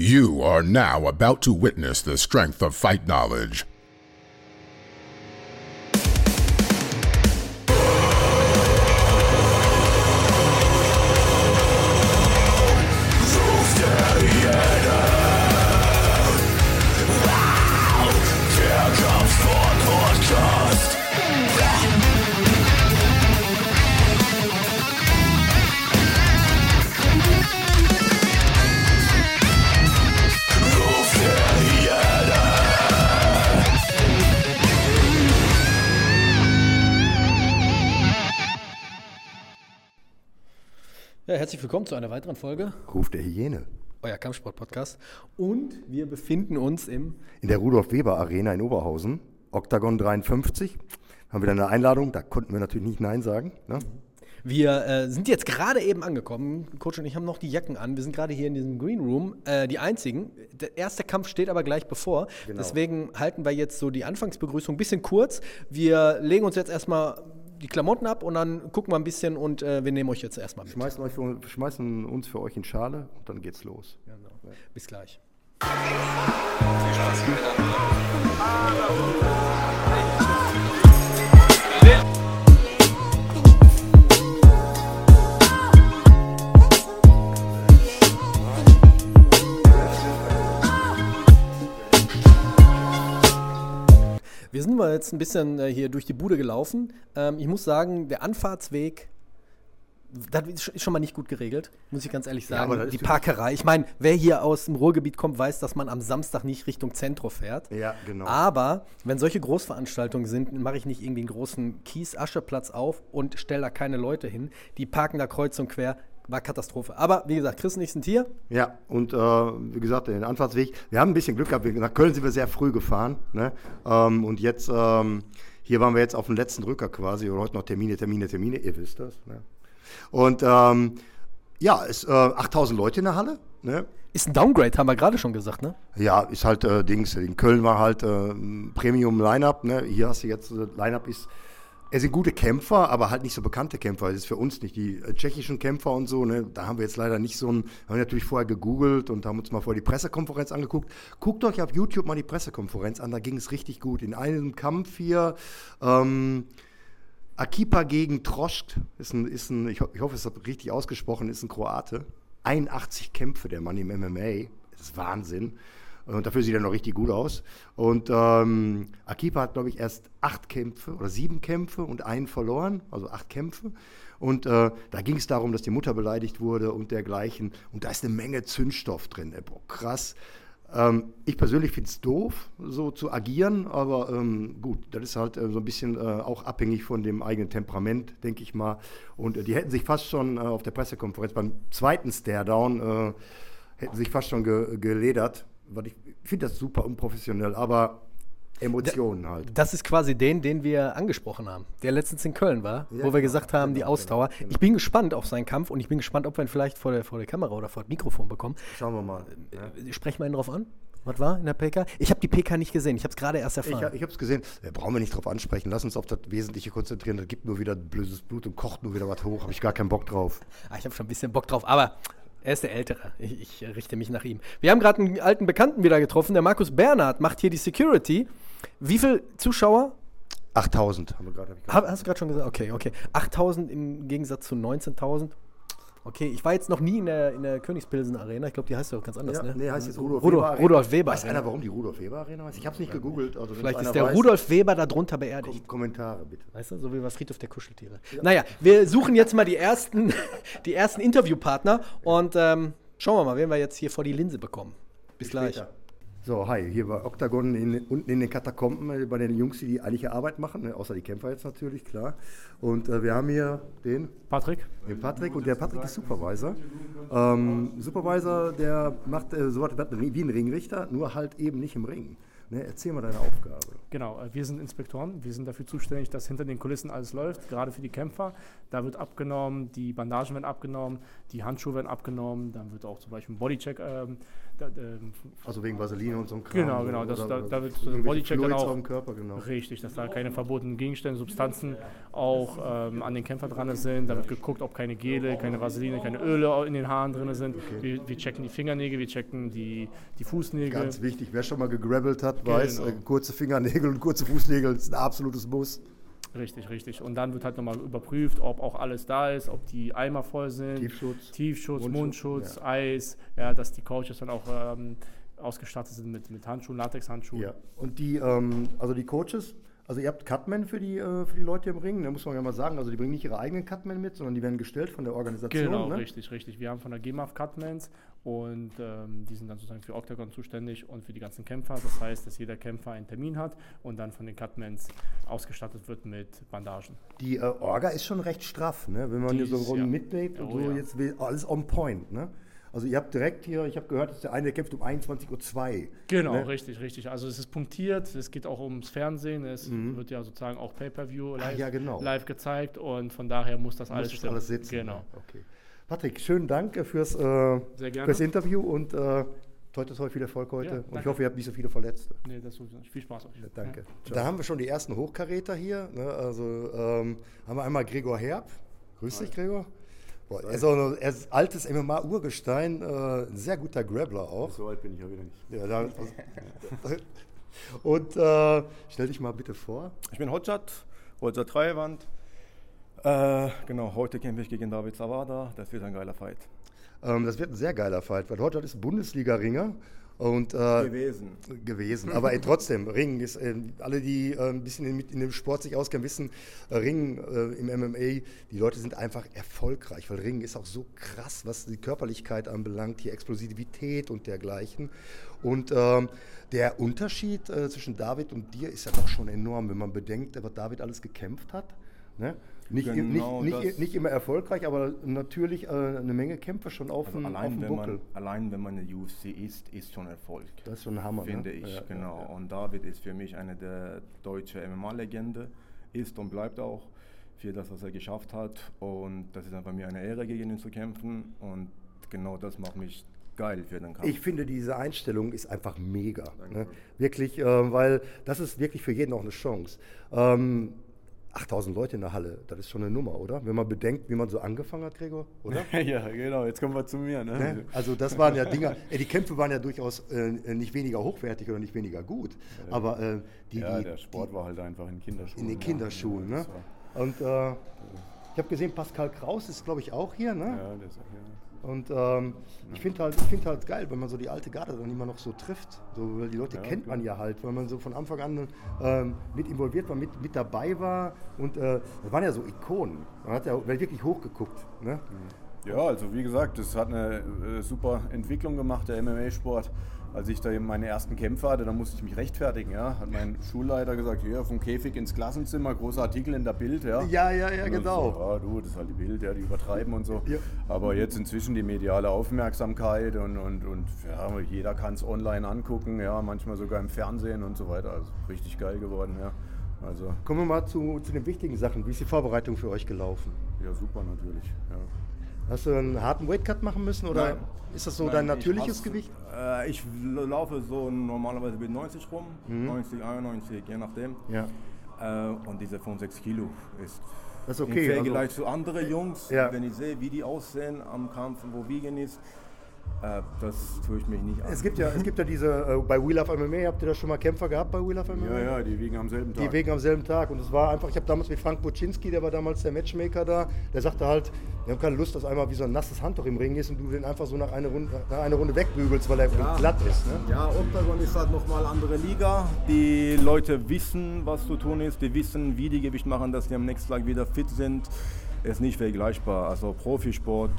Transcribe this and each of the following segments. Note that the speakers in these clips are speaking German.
You are now about to witness the strength of fight knowledge. Herzlich willkommen zu einer weiteren Folge, Ruf der Hyäne. euer Kampfsport-Podcast. Und wir befinden uns im, In der Rudolf-Weber-Arena in Oberhausen, Oktagon 53. Haben wir dann eine Einladung, da konnten wir natürlich nicht Nein sagen. Ne? wir äh, sind jetzt gerade eben angekommen. Coach und ich haben noch die Jacken an. Wir sind gerade hier in diesem Green Room, äh, die einzigen. Der erste Kampf steht aber gleich bevor. Deswegen halten wir jetzt so die Anfangsbegrüßung ein bisschen kurz. Wir legen uns jetzt erstmal die Klamotten ab und dann gucken wir ein bisschen und äh, wir nehmen euch jetzt erstmal mit. Schmeißen, euch für, schmeißen uns für euch in Schale und dann geht's los. Genau. Bis gleich. Wir sind mal jetzt ein bisschen äh, hier durch die Bude gelaufen. Ähm, ich muss sagen, der Anfahrtsweg, das ist sch- ist schon mal nicht gut geregelt, muss ich ganz ehrlich sagen. ist die. Parkerei. Ich meine, wer hier aus dem Ruhrgebiet kommt, weiß, dass man am Samstag nicht Richtung Zentrum fährt. Ja, genau. Aber wenn solche Großveranstaltungen sind, mache ich nicht irgendwie einen großen Kies-Ascheplatz auf und stelle da keine Leute hin. Die parken da kreuz und quer. War Katastrophe. Aber wie gesagt, Chris und ich sind hier. Ja, und äh, wie gesagt, den Anfahrtsweg. Wir haben ein bisschen Glück gehabt. Nach Köln sind wir sehr früh gefahren. Ne? Ähm, und jetzt, ähm, hier waren wir jetzt auf dem letzten Rücker quasi. Und heute noch Termine, Termine, Termine. Ihr wisst das. Ne? Und ähm, ja, es äh, 8000 Leute in der Halle. Ne? Ist ein Downgrade, haben wir gerade schon gesagt, ne? Ja, ist halt äh, Dings. In Köln war halt äh, ein Premium-Line-Up. Ne? Hier hast du jetzt, äh, Line-Up ist, es sind gute Kämpfer, aber halt nicht so bekannte Kämpfer. Das ist für uns nicht die äh, tschechischen Kämpfer und so. Ne? Da haben wir jetzt leider nicht so ein, haben wir natürlich vorher gegoogelt und haben uns mal vorher die Pressekonferenz angeguckt. Guckt euch auf YouTube mal die Pressekonferenz an, da ging es richtig gut. In einem Kampf hier, ähm, Akipa gegen Trost, ist ein, ist ein ich, ho ich hoffe, es ist richtig ausgesprochen, ist ein Kroate. 81 Kämpfe der Mann im MMA. Das ist Wahnsinn. Und dafür sieht er noch richtig gut aus. Und ähm, Akipa hat, glaube ich, erst acht Kämpfe oder sieben Kämpfe und einen verloren, also acht Kämpfe. Und äh, da ging es darum, dass die Mutter beleidigt wurde und dergleichen. Und da ist eine Menge Zündstoff drin. Boah, krass. Ähm, ich persönlich finde es doof, so zu agieren, aber ähm, gut, das ist halt äh, so ein bisschen äh, auch abhängig von dem eigenen Temperament, denke ich mal. Und äh, die hätten sich fast schon äh, auf der Pressekonferenz beim zweiten Stare-Down äh, hätten sich fast schon ge geledert. Ich finde das super unprofessionell, aber Emotionen halt. Das ist quasi den, den wir angesprochen haben, der letztens in Köln war, Ja, wo wir genau, gesagt haben, die genau, Ausdauer. genau, genau. Ich bin gespannt auf seinen Kampf und ich bin gespannt, ob wir ihn vielleicht vor der, vor der Kamera oder vor dem Mikrofon bekommen. Schauen wir mal. Äh, Sprechen wir ihn drauf an? Was war in der PK? Ich habe die PK nicht gesehen, ich habe es gerade erst Ich, erfahren. ich habe es gesehen. Da brauchen wir nicht drauf ansprechen. Lass uns auf das Wesentliche konzentrieren. Das gibt nur wieder blödes Blut und kocht nur wieder was hoch. Habe ich gar keinen Bock drauf. Ah, ich habe schon ein bisschen Bock drauf, aber er ist der Ältere. Ich, ich richte mich nach ihm. Wir haben gerade einen alten Bekannten wieder getroffen. Der Markus Bernhard macht hier die Security. Wie viele Zuschauer? 8000 haben wir gerade. hab ich Hab, hast du gerade schon gesagt? Okay, okay. 8000 im Gegensatz zu 19.000. Okay, ich war jetzt noch nie in der, in der Königspilsen Arena. Ich glaube, die heißt ja auch ganz anders, Ja, ne? nee, heißt jetzt Rudolf, Rudolf, Weber Arena. Rudolf Weber. Weiß einer, warum die Rudolf Weber Arena heißt? Ich habe es nicht gegoogelt. Also Vielleicht ist der weiß, Rudolf Weber darunter beerdigt. Kom Kommentare bitte. Weißt du, so wie bei Friedhof der Kuscheltiere. Naja, wir suchen jetzt mal die ersten, die ersten Interviewpartner und ähm, schauen wir mal, wen wir jetzt hier vor die Linse bekommen. Bis gleich. Später. So, hi, hier bei Octagon in, unten in den Katakomben äh, bei den Jungs, die die eigentliche Arbeit machen, ne? außer die Kämpfer jetzt natürlich, klar. Und äh, wir haben hier den, Patrick, den Patrick und der Patrick ist Supervisor. Ähm, Supervisor, der macht äh, so was wie ein Ringrichter, nur halt eben nicht im Ring. Ne? Erzähl mal deine Aufgabe. genau, äh, wir sind Inspektoren. Wir sind dafür zuständig, dass hinter den Kulissen alles läuft, gerade für die Kämpfer. Da wird abgenommen, die Bandagen werden abgenommen, die Handschuhe werden abgenommen, dann wird auch zum Beispiel ein Bodycheck ähm, Da, ähm, Also wegen Vaseline und so ein Kram. Genau, genau, das- da- da wird so ein Bodycheck dann auch- Körper, genau. Richtig, dass da keine verbotenen Gegenstände, Substanzen auch ähm, an den Kämpfer dran sind. Da wird geguckt, ob keine Gele, keine Vaseline, keine Öle in den Haaren drin sind. Wir, wir checken die Fingernägel, wir checken die, die Fußnägel. Ganz wichtig, wer schon mal gegrabbelt hat, weiß, Genau. äh, kurze Fingernägel und kurze Fußnägel ist ein absolutes Muss. Richtig, richtig. Und dann wird halt nochmal überprüft, ob auch alles da ist, ob die Eimer voll sind. Tiefschutz. Tiefschutz, Mundschutz, Mundschutz, Eis, ja, dass die Coaches dann auch ähm, ausgestattet sind mit, mit Handschuhen, Latexhandschuhen. Ja. Und die, ähm, also die Coaches, also ihr habt Cutmen für die, äh, für die Leute im Ring, da muss man ja mal sagen, also die bringen nicht ihre eigenen Cutmen mit, sondern die werden gestellt von der Organisation. Genau, ne? richtig, richtig. Wir haben von der GEMAF Cutmans und ähm, die sind dann sozusagen für Octagon zuständig und für die ganzen Kämpfer. Das heißt, dass jeder Kämpfer einen Termin hat und dann von den Cutmans ausgestattet wird mit Bandagen. Die äh, Orga ist schon recht straff, ne? wenn man Die hier so Runden ja. mitlebt und Oh, so, ja. jetzt will alles on point. Ne? Also ihr habt direkt hier, ich habe gehört, dass der eine kämpft um 21.02 Uhr. Genau, Ne? richtig, richtig. Also es ist punktiert, es geht auch ums Fernsehen, es wird ja sozusagen auch Pay-Per-View Mhm. Ah, live, ja, genau. live gezeigt und von daher muss das alles Muss stimmen. alles sitzen. Genau. Okay. Patrick, schönen Dank äh, fürs, äh, fürs Interview und äh, toi, toi, toi, viel Erfolg heute. Ja, und ich hoffe, ihr habt nicht so viele Verletzte. Nee, das sowieso nicht. Viel Spaß euch. Danke. Ja. Da haben wir schon die ersten Hochkaräter hier. Ne? Also ähm, haben wir einmal Gregor Herb. Grüß dich, Gregor. Boah, er, ist auch noch, er ist altes MMA-Urgestein, äh, ein sehr guter Grappler auch. So alt bin ich ja wieder nicht. Ja, da, und äh, stell dich mal bitte vor. Ich bin Hodjat, Hodjat Treiwand. Äh, genau, heute kämpfe ich gegen David Zawada. Das wird ein geiler Fight. Ähm, das wird ein sehr geiler Fight, weil Hotshot ist Bundesliga-Ringer. Und, äh, Gewesen. gewesen. Aber ey, trotzdem, Ringen ist, äh, alle, die äh, ein bisschen in, in dem Sport sich auskennen, wissen, äh, Ringen äh, im MMA, die Leute sind einfach erfolgreich, weil Ringen ist auch so krass, was die Körperlichkeit anbelangt, die Explosivität und dergleichen. Und ähm, der Unterschied äh, zwischen David und dir ist ja doch schon enorm, wenn man bedenkt, was David alles gekämpft hat. Ne? Nicht, Genau nicht, nicht, nicht immer erfolgreich, aber natürlich äh, eine Menge Kämpfe schon auf, Also dem, auf allein, dem wenn Buckel. man, allein wenn man eine UFC ist, ist schon Erfolg. Das ist schon ein Hammer, ne? Finde ich, Ja, genau. ja, ja. Und David ist für mich eine der deutsche MMA-Legende, ist und bleibt auch für das, was er geschafft hat. Und das ist einfach mir eine Ehre, gegen ihn zu kämpfen. Und genau das macht mich geil für den Kampf. Ich finde, diese Einstellung ist einfach mega. Ne? Wirklich, äh, weil das ist wirklich für jeden auch eine Chance. Ähm, 8000 Leute in der Halle, das ist schon eine Nummer, oder? Wenn man bedenkt, wie man so angefangen hat, Gregor, oder? ja, genau. Jetzt kommen wir zu mir. Ne? Ne? Also das waren ja Dinger, äh, die Kämpfe waren ja durchaus äh, nicht weniger hochwertig oder nicht weniger gut, aber äh, die, ja, die, der Sport war halt einfach in Kinderschuhen. in den ja. Kinderschuhen. Ne? Das war- Und äh, ich habe gesehen, Pascal Kraus ist, glaube ich, auch hier. Ne? Ja, das, ja. Und ähm, ich finde halt, ich find halt geil, wenn man so die alte Garde dann immer noch so trifft. So, weil die Leute Ja, kennt klar. man ja halt, weil man so von Anfang an ähm, mit involviert war, mit, mit dabei war. Und äh, das waren ja so Ikonen. Man hat ja wirklich hochgeguckt. Ne? Ja, also wie gesagt, das hat eine äh, super Entwicklung gemacht, der MMA-Sport. Als ich da eben meine ersten Kämpfe hatte, da musste ich mich rechtfertigen. Ja? Hat mein Schulleiter gesagt, ja, vom Käfig ins Klassenzimmer, großer Artikel in der Bild. Ja, Ja, ja, ja, genau. So, ja, du, das ist halt die Bild, ja, die übertreiben und so. Ja. Aber jetzt inzwischen die mediale Aufmerksamkeit und, und, und ja, jeder kann es online angucken, ja, manchmal sogar im Fernsehen und so weiter. Also richtig geil geworden, ja. Also, Kommen wir mal zu, zu den wichtigen Sachen. Wie ist die Vorbereitung für euch gelaufen? ja, super natürlich. Ja. Hast du einen harten Weightcut machen müssen oder Nein. ist das so Nein, dein ich natürliches hasse- Gewicht? Äh, ich laufe so normalerweise mit 90 rum, 90, 91, je nachdem. Ja. Äh, und diese 5, 6 Kilo ist Das ist okay, im also- Vergleich zu anderen Jungs, Ja. wenn ich sehe, wie die aussehen am Kampf, wo Wiegen ist, das tue ich mich nicht an. Es gibt ja, es gibt ja diese, äh, bei We Love MMA, habt ihr da schon mal Kämpfer gehabt bei We Love MMA? ja, ja, die wiegen am selben Tag. Die wegen am selben Tag. Und es war einfach, ich habe damals mit Frank Boczynski, der war damals der Matchmaker da, der sagte halt, wir haben keine Lust, dass einmal wie so ein nasses Handtuch im Ring ist und du den einfach so nach einer Runde, nach einer Runde wegbügelst, weil er glatt ist. Ne? Ja, Octagon ist halt nochmal andere Liga. Die Leute wissen, was zu tun ist. Die wissen, wie die Gewicht machen, dass die am nächsten Tag wieder fit sind. Ist nicht vergleichbar. Also Profisport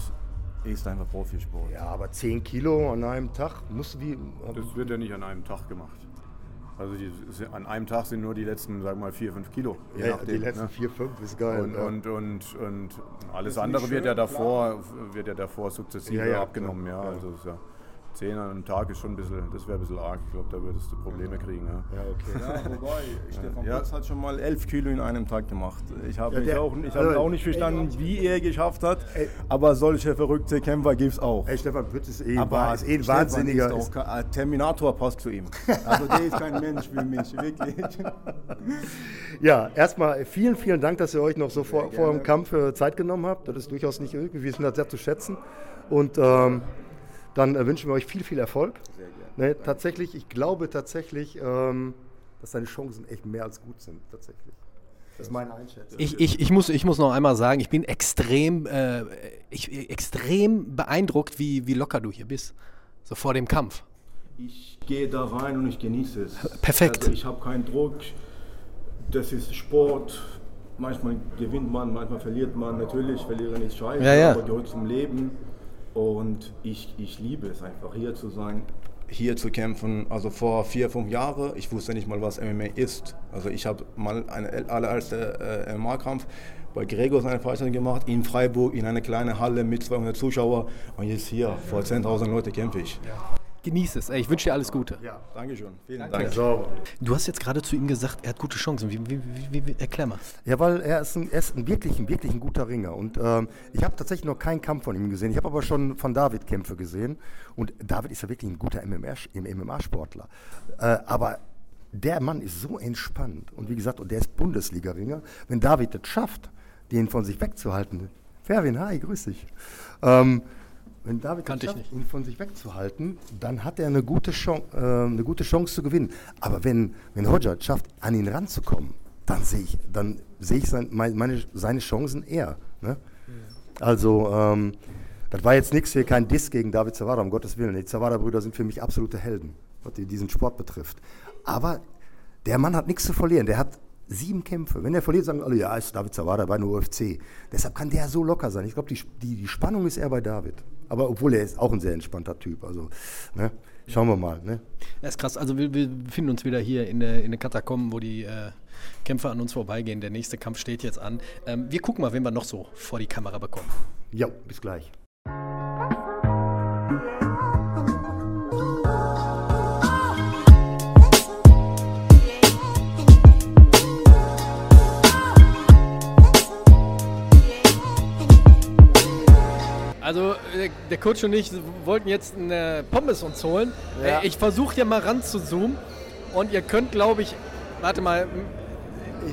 ist einfach Profisport. Ja, aber 10 Kilo an einem Tag, musst du wie. Das wird ja nicht an einem Tag gemacht. Also die, an einem Tag sind nur die letzten, sagen wir mal, 4, 5 Kilo. je ja, nachdem, die letzten ne? 4, 5 ist geil. Und, ja. und, und, und alles andere wird ja davor, wird ja davor sukzessive Ja, ja, abgenommen. klar, Ja, ja. Also ja 10 an einem Tag ist schon ein bisschen, das wäre ein bisschen arg. Ich glaube, da würdest du Probleme kriegen. Ja, Ja, okay. ja wobei, Stefan Ja. Platz hat schon mal 11 Kilo in einem Tag gemacht. Ich habe Ja, auch, ich also, hab auch nicht verstanden, wie er geschafft hat, Ey. aber solche verrückte Kämpfer gibt es auch. Ey, Stefan Pütz ist eh, Aber ist eh ein Stefan Wahnsinniger. Ist auch, kein- Terminator passt zu ihm. Also der ist kein Mensch für mich, wirklich. Ja, erstmal vielen, vielen Dank, dass ihr euch noch so vor, vor dem Kampf äh, Zeit genommen habt. Das ist durchaus nicht üblich. Wir wissen das sehr zu schätzen. Und ähm, dann äh, wünschen wir euch viel, viel Erfolg. Ne, tatsächlich, ich glaube tatsächlich, ähm, dass deine Chancen echt mehr als gut sind. Tatsächlich. Das ist meine Einschätzung. Ich, ich, ich, muss, ich muss noch einmal sagen, ich bin extrem, äh, ich, extrem beeindruckt, wie, wie locker du hier bist. So vor dem Kampf. Ich gehe da rein und ich genieße es. Perfekt. Also ich habe keinen Druck. Das ist Sport. Manchmal gewinnt man, manchmal verliert man. Natürlich, verlieren ist scheiße, Ja, ja. aber gehört zum Leben. Und ich, ich liebe es einfach, hier zu sein, hier zu kämpfen. Also vor vier, fünf Jahren, ich wusste nicht mal, was MMA ist. Also ich habe mal einen allererste äh, MMA-Kampf bei Gregor seine Veranstaltung gemacht, in Freiburg, in einer kleinen Halle mit 200 Zuschauern. Und jetzt hier, vor 10.000 Leute kämpfe ich. Genieß es. Ey, ich wünsche dir alles Gute. Ja, Dankeschön. Vielen Dank. So. Du hast jetzt gerade zu ihm gesagt, er hat gute Chancen. Wie, wie, wie, wie, erklär mal. Ja, weil er ist ein, er ist ein wirklich, ein wirklich ein guter Ringer. Und ähm, ich habe tatsächlich noch keinen Kampf von ihm gesehen. Ich habe aber schon von David Kämpfe gesehen. Und David ist ja wirklich ein guter MMA-Sportler. Äh, aber der Mann ist so entspannt. Und wie gesagt, und der ist Bundesliga-Ringer. Wenn David es schafft, den von sich wegzuhalten, Ferwin, hi, grüß dich. Ähm, wenn David Kannte ich schafft, ihn von sich wegzuhalten, dann hat er eine gute, Chance, äh, eine gute Chance zu gewinnen. Aber wenn, wenn Roger es schafft, an ihn ranzukommen, dann sehe ich, dann sehe ich sein, mein, meine, seine Chancen eher. Ne? Also, ähm, das war jetzt nichts hier, kein Diss gegen David Zawada, um Gottes Willen. Die Zawada-Brüder sind für mich absolute Helden, was die- diesen Sport betrifft. Aber der Mann hat nichts zu verlieren. Der hat sieben Kämpfe. Wenn er verliert, sagen alle, ja, ist David Zawada bei nur UFC. Deshalb kann der so locker sein. Ich glaube, die, die, die Spannung ist eher bei David. Aber obwohl er ist auch ein sehr entspannter Typ. Also, ne? schauen wir mal. Ne? Das ist krass. Also wir, wir befinden uns wieder hier in der, in der Katakomben, wo die äh, Kämpfer an uns vorbeigehen. Der nächste Kampf steht jetzt an. Ähm, wir gucken mal, wen wir noch so vor die Kamera bekommen. Ja, bis gleich. Der Coach und ich wollten jetzt eine Pommes uns holen. Ja. Äh, ich versuche hier mal ran zu zoomen und ihr könnt, glaube ich, warte mal,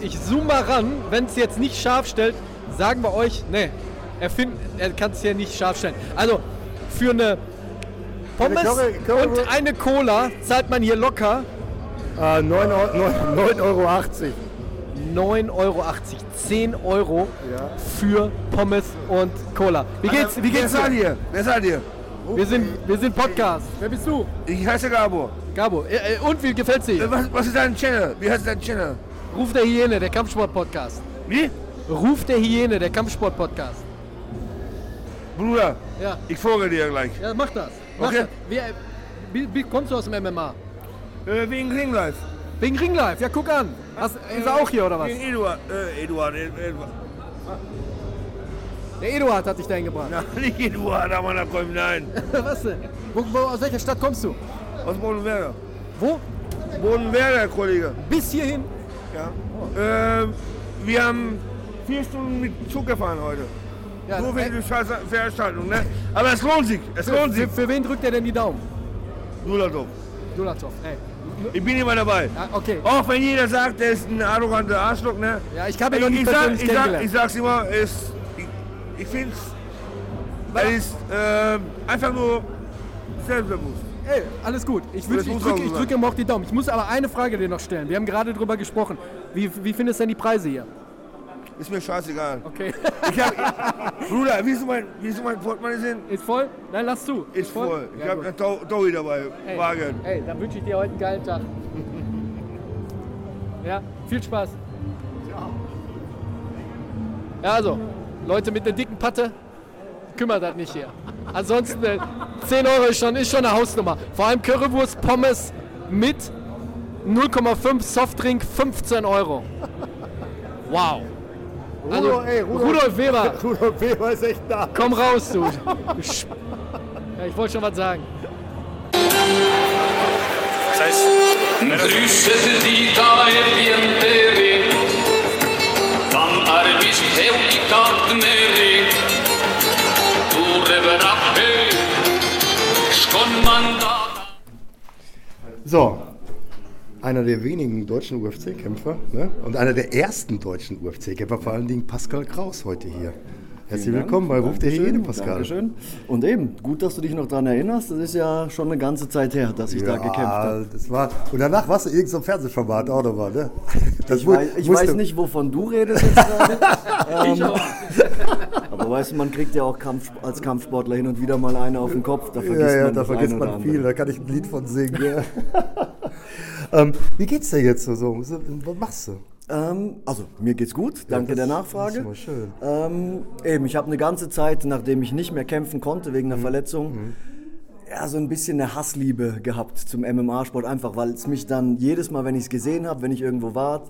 ich zoome mal ran. Wenn es jetzt nicht scharf stellt, sagen wir euch, ne, er, find- er kann es hier nicht scharf stellen. Also für eine Pommes Curry- Curry- und eine Cola zahlt man hier locker Äh, 9,80 Euro. 9,80 Euro. 10 Euro für Pommes und Cola. Wie geht's, wie geht's Wer seid dir? ihr? Wer seid ihr? Wir sind, wir sind Podcast. Wer bist du? Ich heiße Gabo. Gabo. Äh, äh, und wie gefällt's dir? Äh, Was, was ist dein Channel? Wie heißt dein Channel? Ruf der Hyäne, der Kampfsport-Podcast. Wie? Ruf der Hyäne, der Kampfsport-Podcast. Bruder, Ja. ich folge dir gleich. Ja, mach das. Mach Okay. das. Wie, wie, wie kommst du aus dem MMA? Äh, wegen Ring Life. Wegen Ringlife. Ja, guck an. Hast, ist er auch hier oder was? Wegen Eduard. Äh, Eduard. Ed- Eduard. Der Eduard hat dich dahin gebracht. Na, nicht Eduard, aber da kommt nein. was denn? Wo, wo, aus welcher Stadt kommst du? Aus Bodenwerder. Wo? Bodenwerder, Kollege. Bis hierhin? Ja. Äh, wir haben vier Stunden mit Zug gefahren heute. Ja, Nur äh, wegen der Veranstaltung, ne? Aber es lohnt sich. Es lohnt sich. für, für wen drückt er denn die Daumen? Dulatov. Dulatov. Ey. Ich bin immer dabei. Ja, okay. Auch wenn jeder sagt, er ist ein arroganter Arschloch, ne? Ja, ich habe ihn noch Ich, nicht ich, sag, ich, sag, ich sag's immer, es, ich, ich finde es ist ähm, einfach nur selbstbewusst. Ey, alles gut. Ich, wünsch, ich drücke ich sein. drück ihm auch die Daumen. Ich muss aber eine Frage dir noch stellen. Wir haben gerade drüber gesprochen. Wie, wie findest du denn die Preise hier? Ist mir scheißegal. Okay. Ich hab, Bruder, wie du mein, wie du mein Portemonnaie sind? Ist voll? Nein, lass zu. Ist voll. Ich Ja, habe gut. einen Tau- Taui dabei, Ey, Wagen. Ey, dann wünsche ich dir heute einen geilen Tag. Ja, viel Spaß. Ja, also, Leute mit einer dicken Patte, kümmert das nicht hier. Ansonsten, äh, 10 Euro ist schon, ist schon eine Hausnummer. Vor allem Currywurst, Pommes mit 0,5 Softdrink, 15 Euro. Wow. Also, Rudolf, ey, Rudolf, Rudolf, Weber. Rudolf Weber ist echt da. Komm raus, du. ja, ich wollte schon was sagen. Das heißt, Grüßet die Taepienteri, dann arbis heulikat neri, tu reverappe, skon mandat. So, einer der wenigen deutschen UFC-Kämpfer ne? und einer der ersten deutschen UFC-Kämpfer, vor allen Dingen Pascal Kraus heute hier. Herzlich willkommen bei Ruf der Hyäne, Pascal. Dankeschön. Und eben, gut, dass du dich noch daran erinnerst. Das ist ja schon eine ganze Zeit her, dass ich da gekämpft habe. das war, und danach warst du irgendein so Fernsehformat auch nochmal, ne? Das Ich, weiß, ich weiß nicht, wovon du redest jetzt gerade. ähm, aber weißt du, man kriegt ja auch Kampf, als Kampfsportler hin und wieder mal eine auf den Kopf. Da vergisst Ja, ja, man da vergisst man viel, da kann ich ein Lied von singen. ähm, wie geht's dir jetzt so? Was machst du? Ähm, also, mir geht's gut. Danke das- der das Nachfrage. ist mal schön. Ähm, eben, ich habe eine ganze Zeit, nachdem ich nicht mehr kämpfen konnte wegen Mhm. einer Verletzung, ja, so ein bisschen eine Hassliebe gehabt zum MMA-Sport. Einfach, weil es mich dann jedes Mal, wenn ich es gesehen habe, wenn ich irgendwo war,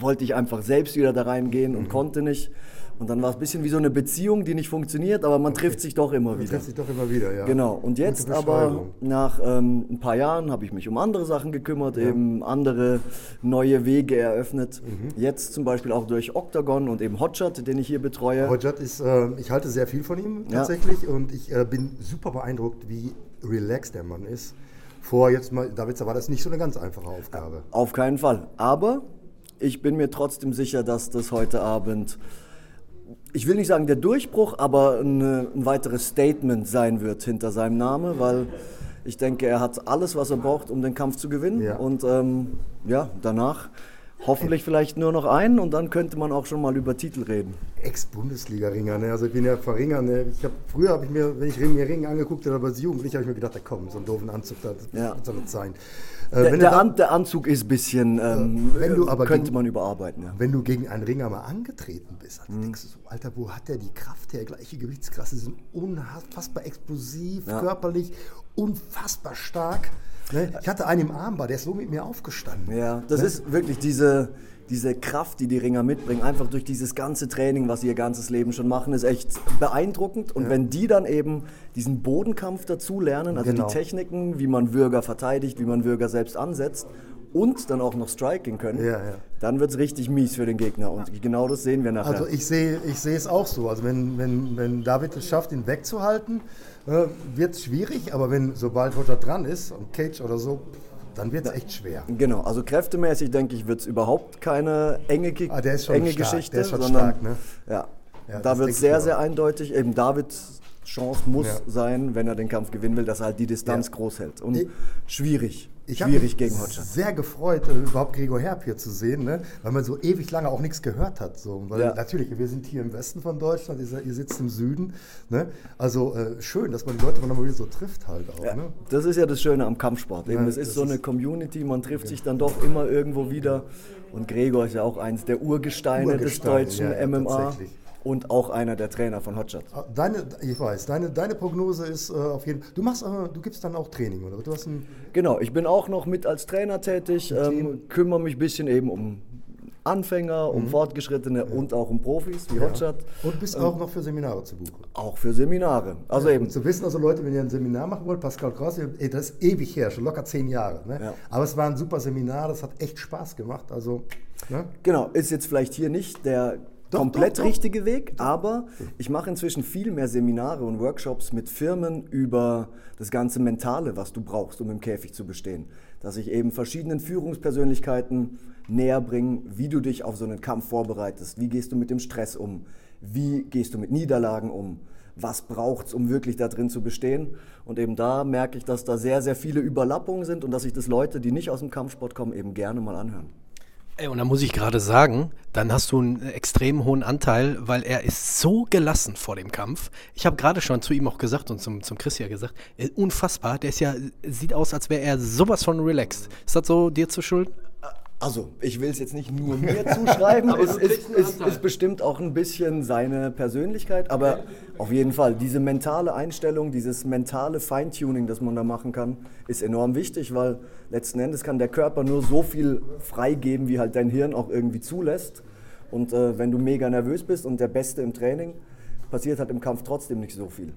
wollte ich einfach selbst wieder da reingehen Mhm. und konnte nicht. Und dann war es ein bisschen wie so eine Beziehung, die nicht funktioniert, aber man trifft sich doch immer Du wieder. triffst dich doch immer wieder, ja. Genau, und jetzt aber nach ähm, ein paar Jahren habe ich mich um andere Sachen gekümmert, eben andere neue Wege eröffnet. Mhm. Jetzt zum Beispiel auch durch Octagon und eben Hotshot, den ich hier betreue. Hojat ist, äh, ich halte sehr viel von ihm Ja. tatsächlich und ich äh, bin super beeindruckt, wie relaxed der Mann ist. Vor jetzt mal, David, war das nicht so eine ganz einfache Aufgabe. Auf keinen Fall. Aber ich bin mir trotzdem sicher, dass das heute Abend, ich will nicht sagen der Durchbruch, aber eine, ein weiteres Statement sein wird hinter seinem Namen, weil ich denke, er hat alles, was er braucht, um den Kampf zu gewinnen. Ja. Und ähm, ja, danach hoffentlich vielleicht nur noch einen und dann könnte man auch schon mal über Titel reden. Ex-Bundesliga-Ringer, ne? also ich bin ja Verringer. Ne? Ich hab, früher habe ich mir, wenn ich mir Ring angeguckt habe, als Jugendlicher habe ich mir gedacht, da komm, so einen doofen Anzug, da das Ja. soll das sein. Äh, Der, der, An, der Anzug ist ein bisschen, ähm, wenn du aber könnte gegen- man überarbeiten. Ja. wenn du gegen einen Ringer mal angetreten bist, Mhm. dann denkst du so, Alter, wo hat der die Kraft her? Gleiche Gewichtsklasse, sind unfassbar explosiv, Ja. körperlich, unfassbar stark. Ne? Ich hatte einen im Armbar, der ist so mit mir aufgestanden. Ja, das ist wirklich diese, diese Kraft, die die Ringer mitbringen, einfach durch dieses ganze Training, was sie ihr ganzes Leben schon machen, ist echt beeindruckend. Und wenn die dann eben diesen Bodenkampf dazu lernen, also Genau. die Techniken, wie man Würger verteidigt, wie man Würger selbst ansetzt und dann auch noch striking können, Ja, ja. dann wird es richtig mies für den Gegner. Und genau das sehen wir nachher. Also ich sehe ich es auch so. Also wenn, wenn, wenn David es schafft, ihn wegzuhalten, äh, wird es schwierig. Aber wenn sobald Roger dran ist, und Cage oder so, dann wird es echt schwer. Genau, also kräftemäßig denke ich, wird es überhaupt keine enge, Ki- Ah, enge stark, Geschichte. der ist schon sondern, stark, ne? Ja, Ja, da wird es sehr, sehr eindeutig. Eben Davids Chance muss Ja. sein, wenn er den Kampf gewinnen will, dass er halt die Distanz Ja. groß hält. Und Ich- schwierig, Ich habe schwierig mich gegen Hodgson. sehr gefreut, äh, überhaupt Gregor Herb hier zu sehen, ne? weil man so ewig lange auch nichts gehört hat. So. Weil Ja. natürlich, wir sind hier im Westen von Deutschland, ihr, sitzt im Süden. Ne? Also äh, schön, dass man die Leute mal wieder so trifft halt auch. Ja, Ne? das ist ja das Schöne am Kampfsport. Eben, Ja, es ist so eine ist- Community, man trifft sich dann doch immer irgendwo wieder. Und Gregor ist ja auch eins der Urgesteine, des Urgesteine, deutschen ja, ja, MMA tatsächlich. Und auch einer der Trainer von Hotshot. Deine, ich weiß, deine, deine Prognose ist äh, auf jeden Fall. Du machst, äh, du gibst dann auch Training, oder? Du hast ein, Genau, ich bin auch noch mit als Trainer tätig, ähm, kümmere mich ein bisschen eben um Anfänger, um Fortgeschrittene und auch um Profis wie Hotshot. und bist auch noch für Seminare zu buchen. Auch für Seminare. Also eben, Und zu wissen, also Leute, wenn ihr ein Seminar machen wollt, Pascal Kraus, ey, das ist ewig her, schon locker zehn Jahre. Ne? Ja. Aber es war ein super Seminar, das hat echt Spaß gemacht. Also, ne? genau, ist jetzt vielleicht hier nicht der Doch, komplett doch, doch. richtige Weg, aber ich mache inzwischen viel mehr Seminare und Workshops mit Firmen über das ganze Mentale, was du brauchst, um im Käfig zu bestehen. Dass ich eben verschiedenen Führungspersönlichkeiten näher bringe, wie du dich auf so einen Kampf vorbereitest, wie gehst du mit dem Stress um, wie gehst du mit Niederlagen um, was braucht es, um wirklich da drin zu bestehen. Und eben da merke ich, dass da sehr, sehr viele Überlappungen sind und dass sich das Leute, die nicht aus dem Kampfsport kommen, eben gerne mal anhören. Ey, und da muss ich gerade sagen, dann hast du einen extrem hohen Anteil, weil er ist so gelassen vor dem Kampf. Ich habe gerade schon zu ihm auch gesagt und zum, zum Chris ja gesagt, äh, unfassbar, der ist ja, sieht aus, als wäre er sowas von relaxed. Ist das so dir zu schulden? Also, ich will es jetzt nicht nur mir zuschreiben, es ist, ist, ist bestimmt auch ein bisschen seine Persönlichkeit, aber auf jeden Fall, diese mentale Einstellung, dieses mentale Feintuning, das man da machen kann, ist enorm wichtig, weil letzten Endes kann der Körper nur so viel freigeben, wie halt dein Hirn auch irgendwie zulässt. Und äh, wenn du mega nervös bist und der Beste im Training, passiert halt im Kampf trotzdem nicht so viel.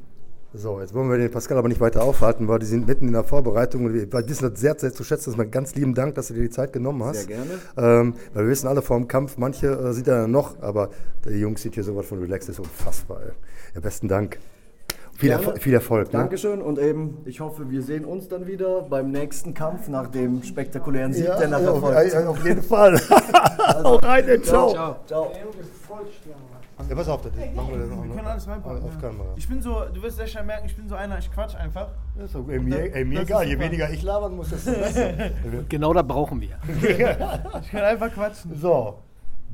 So, jetzt wollen wir den Pascal aber nicht weiter aufhalten, weil die sind mitten in der Vorbereitung und wir wissen das sehr, sehr zu schätzen. Das ist ganz lieben Dank, dass du dir die Zeit genommen hast. Sehr gerne. Ähm, weil wir wissen alle vor dem Kampf, manche äh, sind ja noch, aber die Jungs sind hier sowas von relaxed, das ist unfassbar. Ey. Ja, besten Dank. Viel. Erfol viel Erfolg. Ne? Dankeschön und eben, ich hoffe, wir sehen uns dann wieder beim nächsten Kampf nach dem spektakulären Sieg, Ja, der nachher ja, folgt. ja, auf jeden Fall. Hau rein, ciao. Ciao. Ciao. Ja, pass auf, das machen wir das auch Wir können alles reinpacken. Auf ja. Kamera. Ich bin so, du wirst sehr schnell merken, ich bin so einer, ich quatsch einfach. Ja, ist doch- ey, mir, ey, mir egal, je weniger ich labern muss, desto besser. Genau das brauchen wir. Ich kann einfach quatschen. so,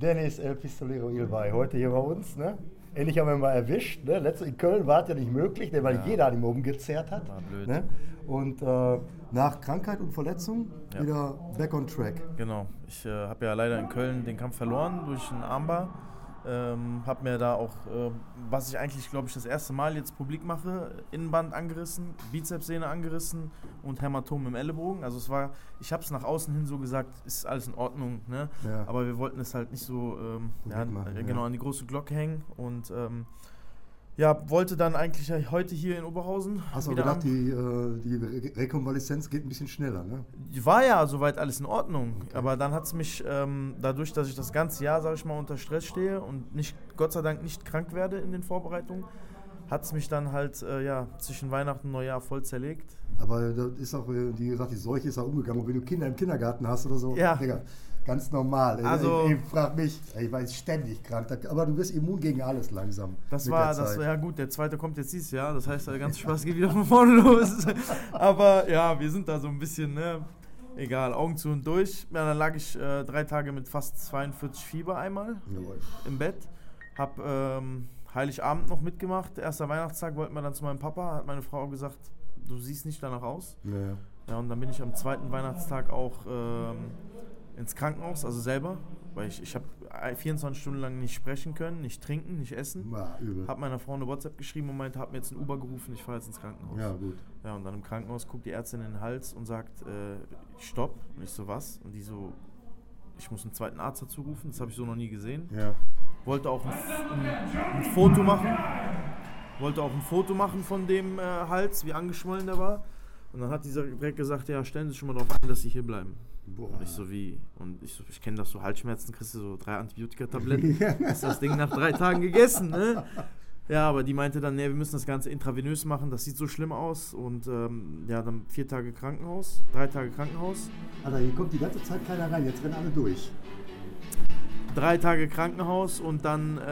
Dennis El Pistolero Ilvay, heute hier bei uns. Ne? Endlich haben wir ihn mal erwischt. Ne? Letzte in Köln war es ja nicht möglich, denn weil jeder an ihm oben gezerrt hat. War blöd. Ne? Und äh, nach Krankheit und Verletzung Ja. wieder back on track. Genau. Ich äh, habe ja leider in Köln den Kampf verloren durch einen Armbar. Ähm, habe mir da auch, äh, was ich eigentlich, glaube ich, das erste Mal jetzt publik mache, Innenband angerissen, Bizepssehne angerissen und Hämatom im Ellenbogen. Also es war, ich habe es nach außen hin so gesagt, ist alles in Ordnung, ne? Ja. Aber wir wollten es halt nicht so ähm, ja, Wegmachen, äh, ja. genau an die große Glocke hängen und ähm, ja, wollte dann eigentlich heute hier in Oberhausen Hast du gedacht, die, äh, die Re Rekonvaleszenz geht ein bisschen schneller, ne? war ja soweit alles in Ordnung, aber dann hat es mich, ähm, dadurch, dass ich das ganze Jahr, sage ich mal, unter Stress stehe und nicht, Gott sei Dank nicht krank werde in den Vorbereitungen, hat es mich dann halt äh, ja, zwischen Weihnachten und Neujahr voll zerlegt. Aber da ist auch, äh, wie gesagt, die Seuche ist auch umgegangen. Und wenn du Kinder im Kindergarten hast oder so, Ja. Digga, ganz normal. Also- ich, ich frag mich, ich war ständig krank, aber du wirst immun gegen alles langsam. Das war, das war ja gut, der zweite kommt jetzt dieses Jahr, das heißt, der ganze Spaß geht wieder von vorne los. Aber ja, wir sind da so ein bisschen, ne, egal, Augen zu und durch. Ja, dann lag ich äh, drei Tage mit fast 42 Fieber einmal. Jawohl. im Bett. Hab ähm, Heiligabend noch mitgemacht. Erster Weihnachtstag wollten wir dann zu meinem Papa. Hat meine Frau gesagt, du siehst nicht danach aus. Ja, ja. Ja, und dann bin ich am zweiten Weihnachtstag auch ähm, ins Krankenhaus, also selber. Weil ich, ich habe 24 Stunden lang nicht sprechen können, nicht trinken, nicht essen. War übel. Hab meiner Frau eine WhatsApp geschrieben und meinte, hab mir jetzt ein Uber gerufen, ich fahre jetzt ins Krankenhaus. Ja, gut. Ja, und dann im Krankenhaus guckt die Ärztin in den Hals und sagt, äh, stopp. Und ich so, was? Und die so, ich muss einen zweiten Arzt dazu rufen, das habe ich so noch nie gesehen Ja. wollte auch ein, ein, ein Foto machen. Wollte auch ein Foto machen von dem äh, Hals, wie angeschwollen der war. Und dann hat dieser direkt gesagt, ja, stellen Sie sich schon mal darauf ein, dass Sie hier bleiben. Boah. Und ich so wie, und ich so, ich kenne das so, Halsschmerzen kriegst du so drei Antibiotika-Tabletten. ist das Ding nach drei Tagen gegessen, ne? Ja, aber die meinte dann, nee, wir müssen das Ganze intravenös machen, das sieht so schlimm aus. Und ähm, ja, dann vier Tage Krankenhaus, drei Tage Krankenhaus. Alter, hier kommt die ganze Zeit keiner rein, jetzt rennen alle durch. drei Tage Krankenhaus und dann äh,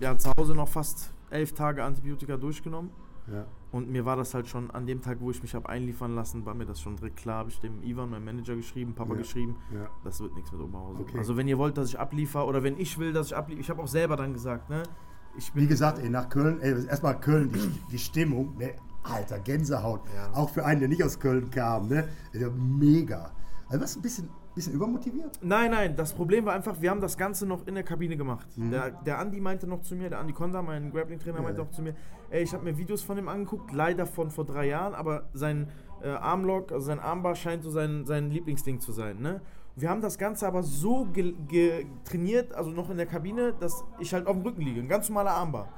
ja, zu Hause noch fast elf Tage Antibiotika durchgenommen. Ja. Und mir war das halt schon an dem Tag, wo ich mich habe einliefern lassen, war mir das schon direkt klar. Habe ich dem Ivan, meinem Manager, geschrieben, Papa Ja. geschrieben, Ja. das wird nichts mit Oberhausen. Okay. Also wenn ihr wollt, dass ich abliefer oder wenn ich will, dass ich abliefer, ich habe auch selber dann gesagt, ne? Ich bin Wie gesagt, ey, nach Köln, ey, erstmal Köln, die, die Stimmung, ne, alter, Gänsehaut. Auch für einen, der nicht aus Köln kam, ne? Mega. Also du ein bisschen, bisschen übermotiviert? Nein, nein, das Problem war einfach, wir haben das Ganze noch in der Kabine gemacht. Mhm. Der, der Andi meinte noch zu mir, der Andi Konda, mein Grappling-Trainer, meinte auch zu mir, ey, ich habe mir Videos von ihm angeguckt, leider von vor drei Jahren, aber sein äh, Armlock, also sein Armbar scheint so sein, sein Lieblingsding zu sein. Ne? Wir haben das Ganze aber so trainiert, also noch in der Kabine, dass ich halt auf dem Rücken liege, ein ganz normaler Armbar.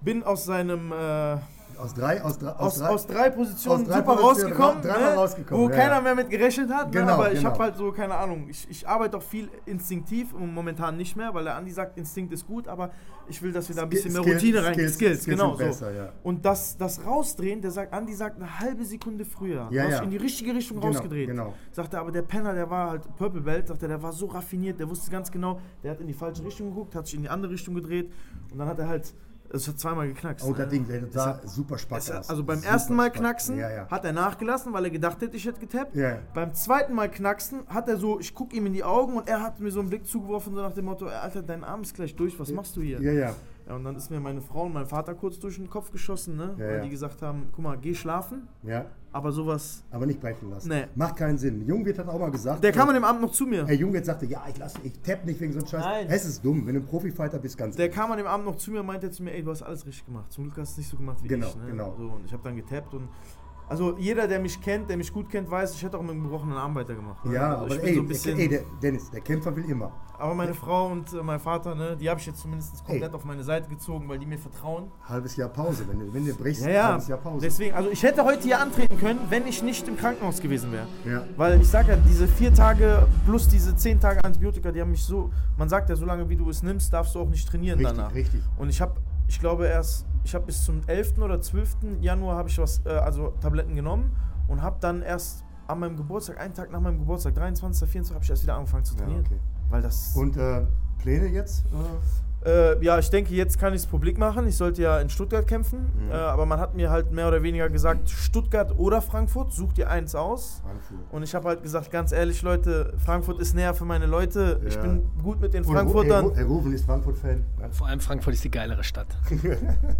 Bin aus seinem... Äh, Aus drei, aus drei, aus, aus drei Positionen aus drei super Positionen rausgekommen, dreimal ne? rausgekommen, wo ja, keiner mehr mit gerechnet hat. Genau, ne? Aber ich genau. habe halt so, keine Ahnung, ich, ich arbeite auch viel instinktiv und momentan nicht mehr, weil der Andi sagt, Instinkt ist gut, aber ich will, dass wir da ein bisschen mehr Skill- Routine rein Skills- Skills, Skills genau sind so. besser, ja. Und das, das Rausdrehen, der sagt, Andi sagt eine halbe Sekunde früher. Ja, ja. in die richtige Richtung Genau, rausgedreht. genau. Sagt er, aber der Penner, der war halt Purple Belt, sagt er, der war so raffiniert, der wusste ganz genau, der hat in die falsche Richtung geguckt, hat sich in die andere Richtung gedreht und dann hat er halt, es hat zweimal geknackst. Oh, das Ding, das sah hat- super Spaß aus. Also beim Super ersten Mal knacksen Ja, ja. hat er nachgelassen, weil er gedacht hätte, ich hätte getappt. Ja. Beim zweiten Mal knacksen hat er so, ich gucke ihm in die Augen und er hat mir so einen Blick zugeworfen, so nach dem Motto, Alter, dein Arm ist gleich durch, was machst du hier? Ja, ja. Ja, und dann ist mir meine Frau und mein Vater kurz durch den Kopf geschossen, ne? Ja, weil ja. die gesagt haben, guck mal, geh schlafen, ja. aber sowas. Aber nicht brechen lassen. Nee. Macht keinen Sinn. Jungwirt hat auch mal gesagt. Der kam äh, an dem Abend noch zu mir. Herr Jungwirt sagte, ja, ich lasse, ich tapp nicht wegen so einem Scheiß. Nein. Es ist dumm, wenn du ein Profifighter bist, ganz Der kam an dem Abend noch zu mir und meinte zu mir, ey, du hast alles richtig gemacht. Zum Glück hast du es nicht so gemacht wie Genau, ich. Ne? genau. So, und ich habe dann getappt und Also jeder, der mich kennt, der mich gut kennt, weiß, ich hätte auch mit einem gebrochenen Arm weitergemacht. ne? Ja, also aber ey, so ein bisschen, ey der, Dennis, der Kämpfer will immer. aber meine Frau und äh, mein Vater, ne, die habe ich jetzt zumindest komplett auf meine Seite gezogen, weil die mir vertrauen. Halbes Jahr Pause. Wenn du, wenn du brichst, Ja, ja. halbes Jahr Pause. Deswegen, also ich hätte heute hier antreten können, wenn ich nicht im Krankenhaus gewesen wäre. Ja. Weil ich sage ja, diese vier Tage plus diese zehn Tage Antibiotika, die haben mich so, man sagt ja, so lange wie du es nimmst, darfst du auch nicht trainieren Richtig, danach. richtig. Und ich habe, ich glaube erst, ich habe bis zum 11. oder 12. Januar habe ich was, äh, also Tabletten genommen und habe dann erst an meinem Geburtstag, einen Tag nach meinem Geburtstag, 23. 24. habe ich erst wieder angefangen zu Ja, trainieren. okay. Weil das, Und äh, Pläne jetzt? Äh, äh, ja, ich denke, jetzt kann ich es publik machen. Ich sollte ja in Stuttgart kämpfen. Mhm. Äh, aber man hat mir halt mehr oder weniger gesagt, Stuttgart oder Frankfurt, such dir eins aus. Frankfurt. Und ich habe halt gesagt, ganz ehrlich, Leute, Frankfurt ist näher für meine Leute. Ich Ja. bin gut mit den Frankfurtern. Herr, Herr Rufen ist Frankfurt-Fan. Vor allem Frankfurt ist die geilere Stadt.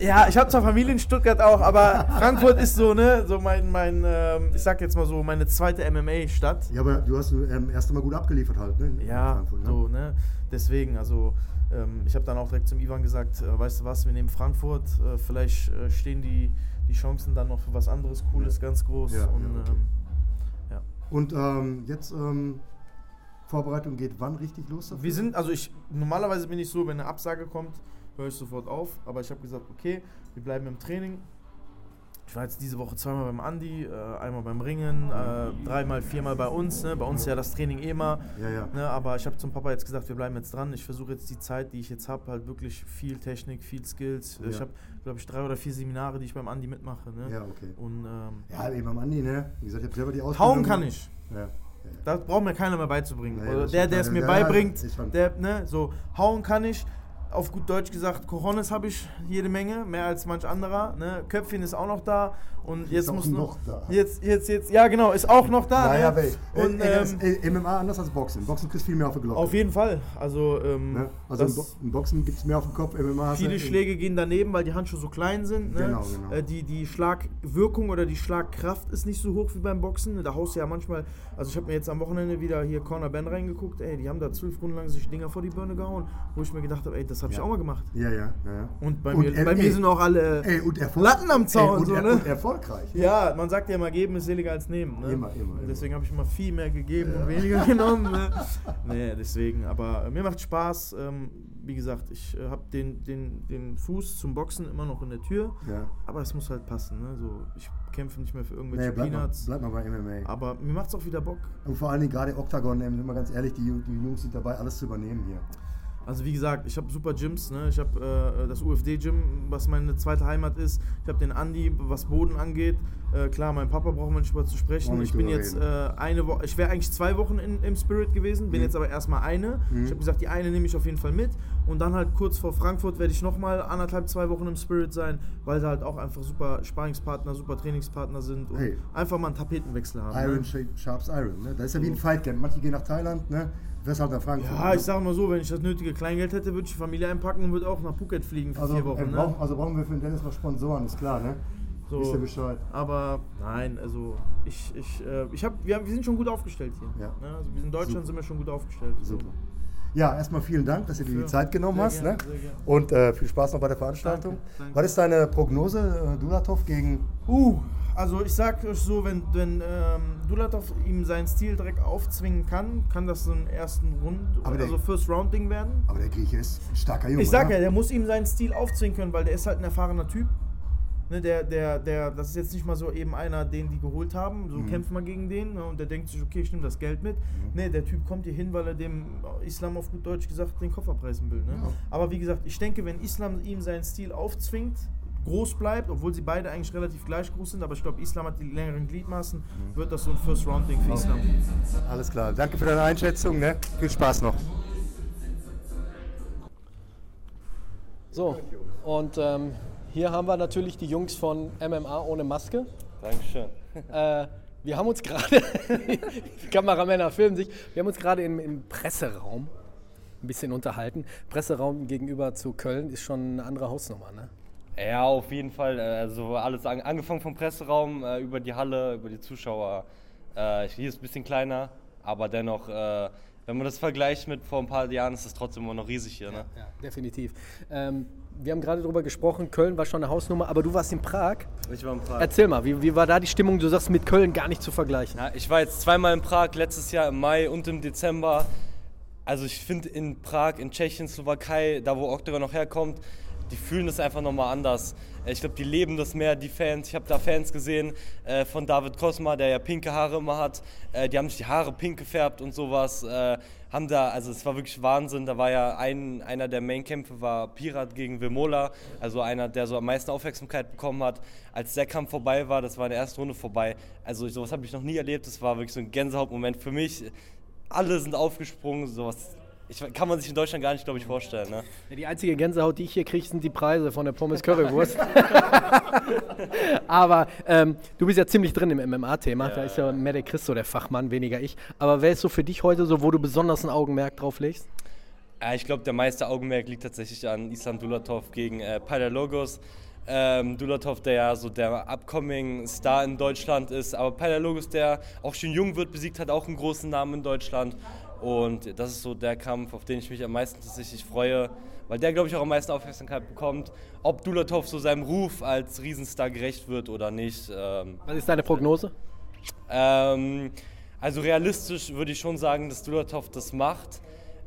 Ja, ich habe zwar Familie in Stuttgart auch, aber Frankfurt ist so, ne, so mein, mein ähm, ich sag jetzt mal so, meine zweite MMA-Stadt. Ja, aber du hast ähm, erst einmal gut abgeliefert halt, ne? in Ja, Frankfurt, ne? so, ne? Deswegen, also ähm, ich habe dann auch direkt zum Ivan gesagt, äh, weißt du was, wir nehmen Frankfurt, äh, vielleicht äh, stehen die, die Chancen dann noch für was anderes Cooles ganz groß. Ja, und, ja, okay. ähm, ja. Und ähm, jetzt ähm, Vorbereitung geht wann richtig los? dafür? Wir sind, also ich, normalerweise bin ich so, wenn eine Absage kommt, höre ich sofort auf, aber ich habe gesagt, okay, wir bleiben im Training. Ich war jetzt diese Woche zweimal beim Andi, äh, einmal beim Ringen, äh, dreimal, viermal bei uns. Ne? Bei uns ist ja das Training eh immer. Ja, ja. Ne? Aber ich habe zum Papa jetzt gesagt, wir bleiben jetzt dran. Ich versuche jetzt die Zeit, die ich jetzt habe, halt wirklich viel Technik, viel Skills. Ich Ja. habe, glaube ich, drei oder vier Seminare, die ich beim Andi mitmache. Ne? Ja, okay. Und ähm, Ja, eben am Andi, ne? Wie gesagt, ich habe selber die Ausbildung. hauen kann ich. Ja. Das braucht mir keiner mehr beizubringen. Das der, der es mir beibringt, der, ne, so, hauen kann ich. Auf gut Deutsch gesagt, Corones habe ich jede Menge, mehr als manch anderer. Ne? Köpfchen ist auch noch da. Und jetzt auch muss noch da. Jetzt, jetzt, jetzt, ja genau, ist auch noch da. Naja, ne? weil, Und, äh, ähm, äh, äh, MMA anders als Boxen. Boxen kriegst viel mehr auf die Glocke. auf jeden Fall. Also, ähm, ne? Also im, Bo im Boxen gibt es mehr auf dem Kopf, MMA Viele Schläge gehen daneben, weil die Handschuhe so klein sind. Ne? Genau, genau. Äh, die, die Schlagwirkung oder die Schlagkraft ist nicht so hoch wie beim Boxen. Da haust du ja manchmal, also ich habe mir jetzt am Wochenende wieder hier Corner Ben reingeguckt, ey, die haben da zwölf Runden lang sich Dinger vor die Birne gehauen, wo ich mir gedacht habe, ey, das habe ich Ja. auch mal gemacht. Ja, ja, ja. Und bei Und, mir, äh, bei mir ey, sind auch alle Ey, und Erfolg, Latten am Zaun. Ey, und, so, er, ne? und erfolgreich. Ja, man sagt ja immer, geben ist seliger als nehmen. Ne? Immer, immer, Deswegen habe ich immer viel mehr gegeben und weniger genommen. Ne? Nee, deswegen. Aber äh, mir macht Spaß. Ähm, wie gesagt, ich äh, habe den, den, den Fuß zum Boxen immer noch in der Tür. Ja. Aber es muss halt passen. Ne? So, ich kämpfe nicht mehr für irgendwelche Nee, bleib mal, Peanuts. bleib mal bei MMA. Aber mir macht es auch wieder Bock. Und vor allen Dingen gerade Octagon, sind wir ganz ehrlich, die, die Jungs sind dabei, alles zu übernehmen hier. Also wie gesagt, ich habe super Gyms. Ne? Ich habe äh, das UFD-Gym, was meine zweite Heimat ist. Ich habe den Andi, was Boden angeht. Äh, klar, mein Papa braucht man nicht über zu sprechen. Ich bin jetzt äh, eine Woche, ich wäre eigentlich zwei Wochen in, im Spirit gewesen, bin Mhm. jetzt aber erstmal eine. Mhm. Ich habe gesagt, die eine nehme ich auf jeden Fall mit. Und dann halt kurz vor Frankfurt werde ich nochmal anderthalb, zwei Wochen im Spirit sein, weil da halt auch einfach super Sparingspartner, super Trainingspartner sind und Hey. einfach mal einen Tapetenwechsel haben. Iron ne? sharps Iron. Ne? Das ist ja wie ein Fightcamp. Manche gehen nach Thailand, ne? Halt nach Frankfurt. Ja, ich sag mal so, wenn ich das nötige Kleingeld hätte, würde ich die Familie einpacken und würde auch nach Phuket fliegen für also, vier Wochen. äh, ne? brauchen, also brauchen wir für den Dennis noch Sponsoren, ist klar, ne? So, Wisst ihr Bescheid? Aber nein, also ich, ich, äh, ich hab, wir, haben, wir sind schon gut aufgestellt hier. Ja. Ne? Also wir in Deutschland Super. sind wir schon gut aufgestellt. Super. Ja, erstmal vielen Dank, dass du dir die Zeit genommen sehr hast. gerne, ne? Und äh, viel Spaß noch bei der Veranstaltung. Danke, danke. Was ist deine Prognose, äh, Dulatov gegen. Uh, also ich sag euch so, wenn, wenn ähm, Dulatov ihm seinen Stil direkt aufzwingen kann, kann das so ein ersten Rund, Aber der- also First Round Ding werden. Aber der Grieche ist ein starker Junge. Ich sag ne? ja, der muss ihm seinen Stil aufzwingen können, weil der ist halt ein erfahrener Typ. Ne, der, der, der, das ist jetzt nicht mal so eben einer, den die geholt haben, so Mhm. kämpfen wir gegen den ne, und der denkt sich, okay, ich nehme das Geld mit. Ne, der Typ kommt hier hin, weil er dem Islam auf gut Deutsch gesagt den Kopf abreißen will. Ne? Ja. Aber wie gesagt, ich denke, wenn Islam ihm seinen Stil aufzwingt, groß bleibt, obwohl sie beide eigentlich relativ gleich groß sind, aber ich glaube, Islam hat die längeren Gliedmaßen, wird das so ein First-Round-Ding für Islam. Alles klar. Danke für deine Einschätzung. Ne? Viel Spaß noch. So, und ähm, hier haben wir natürlich die Jungs von MMA ohne Maske. Dankeschön. Äh, wir haben uns gerade, die Kameramänner filmen sich, wir haben uns gerade im, im Presseraum ein bisschen unterhalten. Presseraum gegenüber zu Köln ist schon eine andere Hausnummer, ne? Ja, auf jeden Fall. äh, Also alles an, angefangen vom Presseraum, äh, über die Halle, über die Zuschauer. Äh, hier ist ein bisschen kleiner, aber dennoch, wenn man das vergleicht mit vor ein paar Jahren, ist es trotzdem immer noch riesig hier. Ne? Ja, definitiv. Ähm, wir haben gerade darüber gesprochen, Köln war schon eine Hausnummer, aber du warst in Prag. Ich war in Prag. Erzähl mal, wie, wie war da die Stimmung? Du sagst mit Köln gar nicht zu vergleichen. Ja, ich war jetzt zweimal in Prag, letztes Jahr im Mai und im Dezember. Also ich finde in Prag, in Tschechien, Slowakei, da wo Octagon noch herkommt, die fühlen das einfach nochmal anders. Äh, Ich glaube, die leben das mehr, die Fans. Ich habe da Fans gesehen äh, von David Kosma, der ja pinke Haare immer hat. Äh, die haben sich die Haare pink gefärbt und sowas. Äh, haben da, also es war wirklich Wahnsinn. Da war ja ein, einer der Main-Kämpfe war Pirat gegen Vimola, also einer, der so am meisten Aufmerksamkeit bekommen hat. Als der Kampf vorbei war, das war in der ersten Runde vorbei. Also sowas habe ich noch nie erlebt. Das war wirklich so ein Gänsehautmoment für mich. Alle sind aufgesprungen, sowas. Ich, kann man sich in Deutschland gar nicht, glaube ich, vorstellen. Ne? Ja, die einzige Gänsehaut, die ich hier kriege, sind die Preise von der Pommes Currywurst. Aber ähm, du bist ja ziemlich drin im MMA-Thema. da ist ja mehr der Christo der Fachmann, weniger ich. Aber wer ist so für dich heute so, wo du besonders ein Augenmerk drauf legst? Ja, ich glaube, der meiste Augenmerk liegt tatsächlich an Islam Dulatov gegen äh, Logos. Ähm, Dulatov, der ja so der upcoming Star in Deutschland ist, aber Logos, der auch schon jung wird, besiegt hat auch einen großen Namen in Deutschland. Und das ist so der Kampf, auf den ich mich am meisten tatsächlich freue, weil der, glaube ich, auch am meisten Aufmerksamkeit bekommt. Ob Dulatov so seinem Ruf als Riesenstar gerecht wird oder nicht. Ähm, Was ist deine Prognose? ähm, also realistisch würde ich schon sagen, dass Dulatov das macht.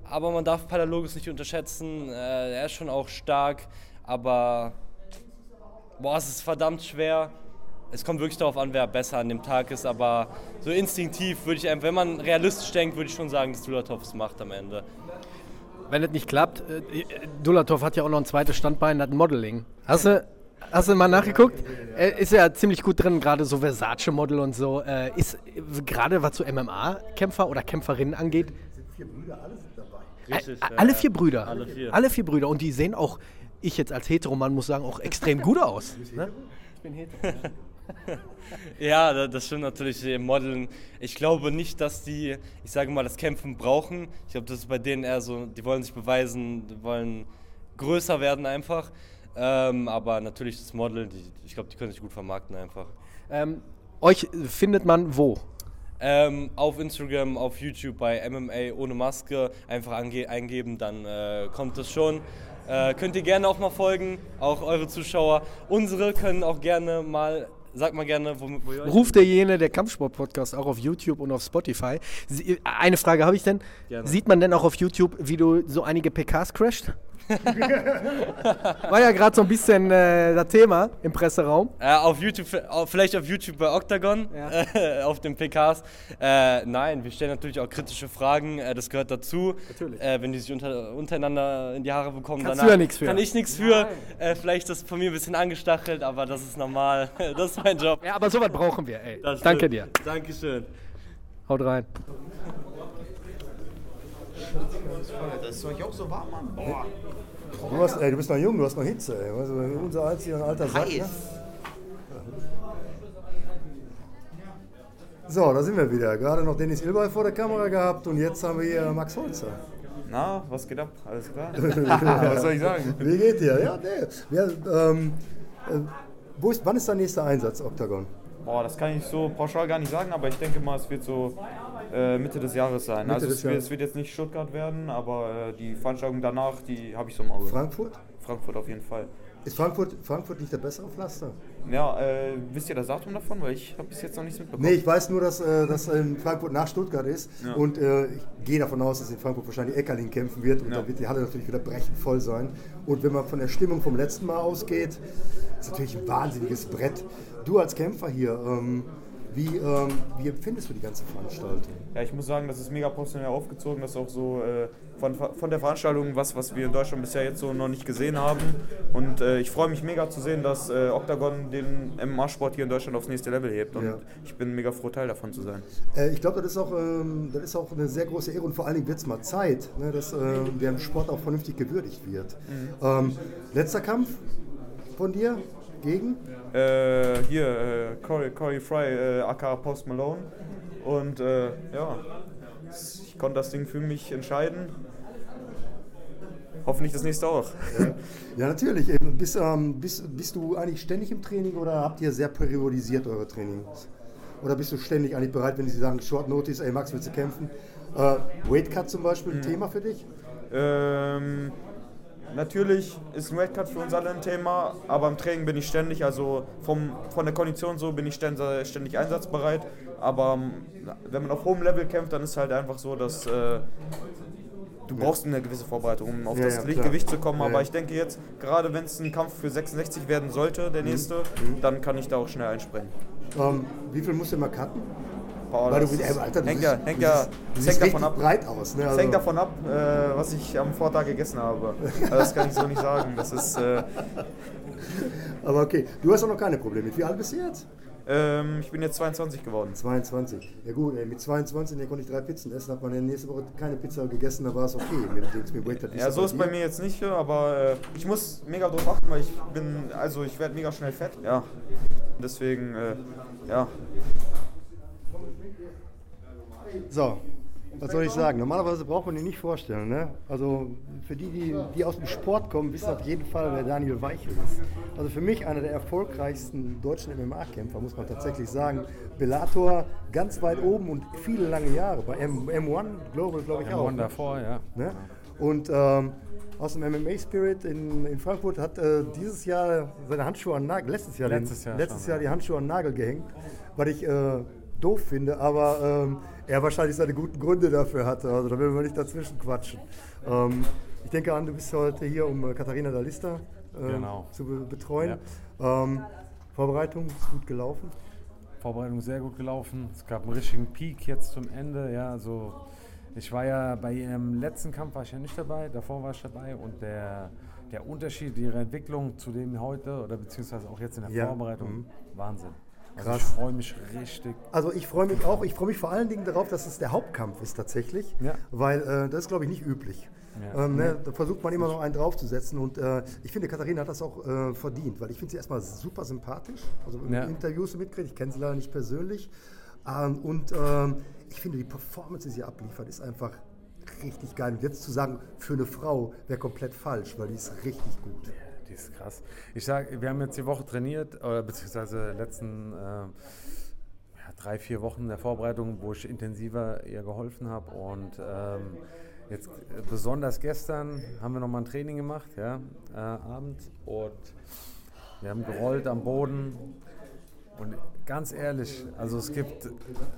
Aber man darf Palaiologos nicht unterschätzen. Äh, er ist schon auch stark, aber boah, es ist verdammt schwer. Es kommt wirklich darauf an, wer besser an dem Tag ist, aber so instinktiv würde ich einfach, wenn man realistisch denkt, würde ich schon sagen, dass Dulatov es macht am Ende. Wenn es nicht klappt, äh, Dulatov hat ja auch noch ein zweites Standbein, das Modeling. Hast du, hast du mal nachgeguckt? Er ist ja ziemlich gut drin, gerade so Versace-Model und so. Äh, ist äh, gerade was so MMA-Kämpfer oder Kämpferinnen angeht, Vier Brüder, alle sind dabei. Richtig, a- alle vier Brüder. Alle vier. Alle vier Brüder. Und die sehen auch, ich jetzt als Heteromann muss sagen, auch extrem gut aus. Ne? Ja, da- das stimmt natürlich im Modeln. Ich glaube nicht, dass die, ich sage mal, das Kämpfen brauchen. Ich glaube, das ist bei denen eher so, die wollen sich beweisen, die wollen größer werden einfach. Ähm, aber natürlich das Modeln, die, ich glaube, die können sich gut vermarkten einfach. Ähm, euch findet man wo? Ähm, auf Instagram, auf YouTube bei MMA ohne Maske einfach eingeben, dann äh, kommt es schon. Äh, könnt ihr gerne auch mal folgen, auch eure Zuschauer. Unsere können auch gerne mal, sagt mal gerne, wo, wo ihr euch Ruft derjenige der Kampfsport-Podcast auch auf YouTube und auf Spotify. Sie, eine Frage habe ich denn. Gerne. Sieht man denn auch auf YouTube, wie du so einige PKs crasht? War ja gerade so ein bisschen äh, das Thema im Presseraum. Äh, auf YouTube, vielleicht auf YouTube bei Octagon, äh, auf den PKs. Äh, nein, wir stellen natürlich auch kritische Fragen, äh, das gehört dazu. Natürlich. Äh, wenn die sich unter, untereinander in die Haare bekommen, Kannst danach du ja nichts für. kann ich nichts für. Vielleicht ist das von mir ein bisschen angestachelt, aber das ist normal. das ist mein Job. Ja, aber sowas brauchen wir, ey. Danke dir. Dankeschön. Haut rein. Das ist euch auch so warm, Mann. Boah. Du, hast, ey, du bist noch jung, du hast noch Hitze. Ey. Du, unser Alter, hier ein alter Sack. Ne? So, da sind wir wieder. Gerade noch Dennis Ilbay vor der Kamera gehabt und jetzt haben wir hier Max Holzer. Na, was geht ab? Alles klar? was soll ich sagen? Wie geht dir? Ja, nee. Ja, ähm, äh, wo ist, wann ist dein nächster Einsatz, Octagon? Boah, das kann ich so pauschal gar nicht sagen, aber ich denke mal, es wird so äh, Mitte des Jahres sein. Mitte also es wird, es wird jetzt nicht Stuttgart werden, aber äh, die Veranstaltung danach, die habe ich so im Auge. Frankfurt? Frankfurt auf jeden Fall. Ist Frankfurt, Frankfurt nicht der bessere Pflaster? Ja, äh, wisst ihr das Datum davon? Weil ich habe bis jetzt noch nichts mitbekommen. Nee, ich weiß nur, dass, äh, dass in Frankfurt nach Stuttgart ist. Ja. Und äh, ich gehe davon aus, dass in Frankfurt wahrscheinlich Eckerlin kämpfen wird. Und Ja. da wird die Halle natürlich wieder brechend voll sein. Und wenn man von der Stimmung vom letzten Mal ausgeht, ist natürlich ein wahnsinniges Brett. Du als Kämpfer hier, ähm, wie, ähm, wie empfindest du die ganze Veranstaltung? Ja, ich muss sagen, das ist mega professionell aufgezogen. Das ist auch so äh, von, von der Veranstaltung was, was wir in Deutschland bisher jetzt so noch nicht gesehen haben. Und äh, ich freue mich mega zu sehen, dass äh, Octagon den MMA-Sport hier in Deutschland aufs nächste Level hebt. Und Ja. ich bin mega froh, Teil davon zu sein. Äh, ich glaube, das, ist auch, ähm, das ist auch eine sehr große Ehre und vor allen Dingen wird es mal Zeit, ne, dass äh, der Sport auch vernünftig gewürdigt wird. Ähm, letzter Kampf von dir gegen? Äh, hier, äh, Corey, Corey Fry, äh, aka Post Malone. Und äh, ja, ich konnte das Ding für mich entscheiden. Hoffentlich das nächste auch. Ja, natürlich. Ähm, Bist, ähm, bist, bist du eigentlich ständig im Training oder habt ihr sehr periodisiert eure Trainings? Oder bist du ständig eigentlich bereit, wenn sie sagen, Short Notice, ey Max, willst du kämpfen? Äh, Weight Cut zum Beispiel, ein Thema für dich? Ähm, natürlich ist ein Weightcut für uns alle ein Thema, aber im Training bin ich ständig, also vom, von der Kondition so bin ich ständig, ständig einsatzbereit. Aber ähm, wenn man auf hohem Level kämpft, dann ist halt einfach so, dass äh, du brauchst eine gewisse Vorbereitung, um auf Ja, das ja. Gewicht zu kommen. Ja, aber ja. ich denke jetzt, gerade wenn es ein Kampf für 66 werden sollte, Mhm. der nächste, dann kann ich da auch schnell einspringen. Ähm, wie viel musst du immer cutten? Boah, Weil du, ey, Alter, du hängt siehst- ja, hängt ja, siehst- hängt davon ab. breit aus. Ne? Also- hängt davon ab, äh, was ich am Vortag gegessen habe. Also das kann ich so nicht sagen. Das ist, äh, Aber okay, du hast auch noch keine Probleme. Wie alt bist du jetzt? ähm, ich bin jetzt 22 geworden. 22. Ja gut, ey, mit 22 ne, konnte ich drei Pizzen essen, hat man ja nächste Woche keine Pizza gegessen, da war es okay. Ja, so ist bei mir jetzt nicht, aber äh, ich muss mega drauf achten, weil ich bin, also ich werde mega schnell fett. Ja, deswegen, äh, ja. So, was soll ich sagen? Normalerweise braucht man ihn nicht vorstellen. Ne? Also für die, die, die aus dem Sport kommen, wissen auf jeden Fall, wer Daniel Weichel ist. Also für mich einer der erfolgreichsten deutschen MMA-Kämpfer, muss man tatsächlich sagen. Bellator ganz weit oben und viele lange Jahre. Bei M M1 Global, glaube ich M1 auch. ne? davor, ja. Ne? Und ähm, aus dem MMA Spirit in, in Frankfurt hat äh, dieses Jahr seine Handschuhe an Nagel, letztes Jahr, Letztes den, Jahr letztes Jahr die Handschuhe an Nagel gehängt, was ich äh, doof finde, aber ähm, er wahrscheinlich seine guten Gründe dafür hatte. Also da will man nicht dazwischen quatschen. Ähm, ich denke an, du bist heute hier, um äh, Katharina Dalista äh, Genau. zu be betreuen. Ähm, Vorbereitung ist gut gelaufen. Vorbereitung sehr gut gelaufen. Es gab einen richtigen Peak jetzt zum Ende. Ja, also ich war ja bei ihrem letzten Kampf war ich ja nicht dabei, davor war ich dabei und der, der Unterschied ihrer Entwicklung zu dem heute oder beziehungsweise auch jetzt in der Ja, Vorbereitung, mhm. Wahnsinn. Also Krass. ich freue mich richtig. Also ich freue mich auch, ich freue mich vor allen Dingen darauf, dass es der Hauptkampf ist tatsächlich, Ja. weil äh, das ist glaube ich nicht üblich. Ja. Ähm, ne, da versucht man immer noch einen draufzusetzen und äh, ich finde, Katharina hat das auch äh, verdient, weil ich finde sie erstmal super sympathisch, also in Ja. Interviews mitkriegt, ich kenne sie leider nicht persönlich ähm, und ähm, ich finde die Performance, die sie abliefert, ist einfach richtig geil. Und jetzt zu sagen, für eine Frau wäre komplett falsch, weil die ist richtig gut. Die ist krass. Ich sage, wir haben jetzt die Woche trainiert, oder beziehungsweise letzten äh, ja, drei, vier Wochen der Vorbereitung, wo ich intensiver ihr geholfen habe. Und ähm, jetzt äh, besonders gestern haben wir nochmal ein Training gemacht, ja, äh, abends. Und wir haben gerollt am Boden. Und ganz ehrlich, also es gibt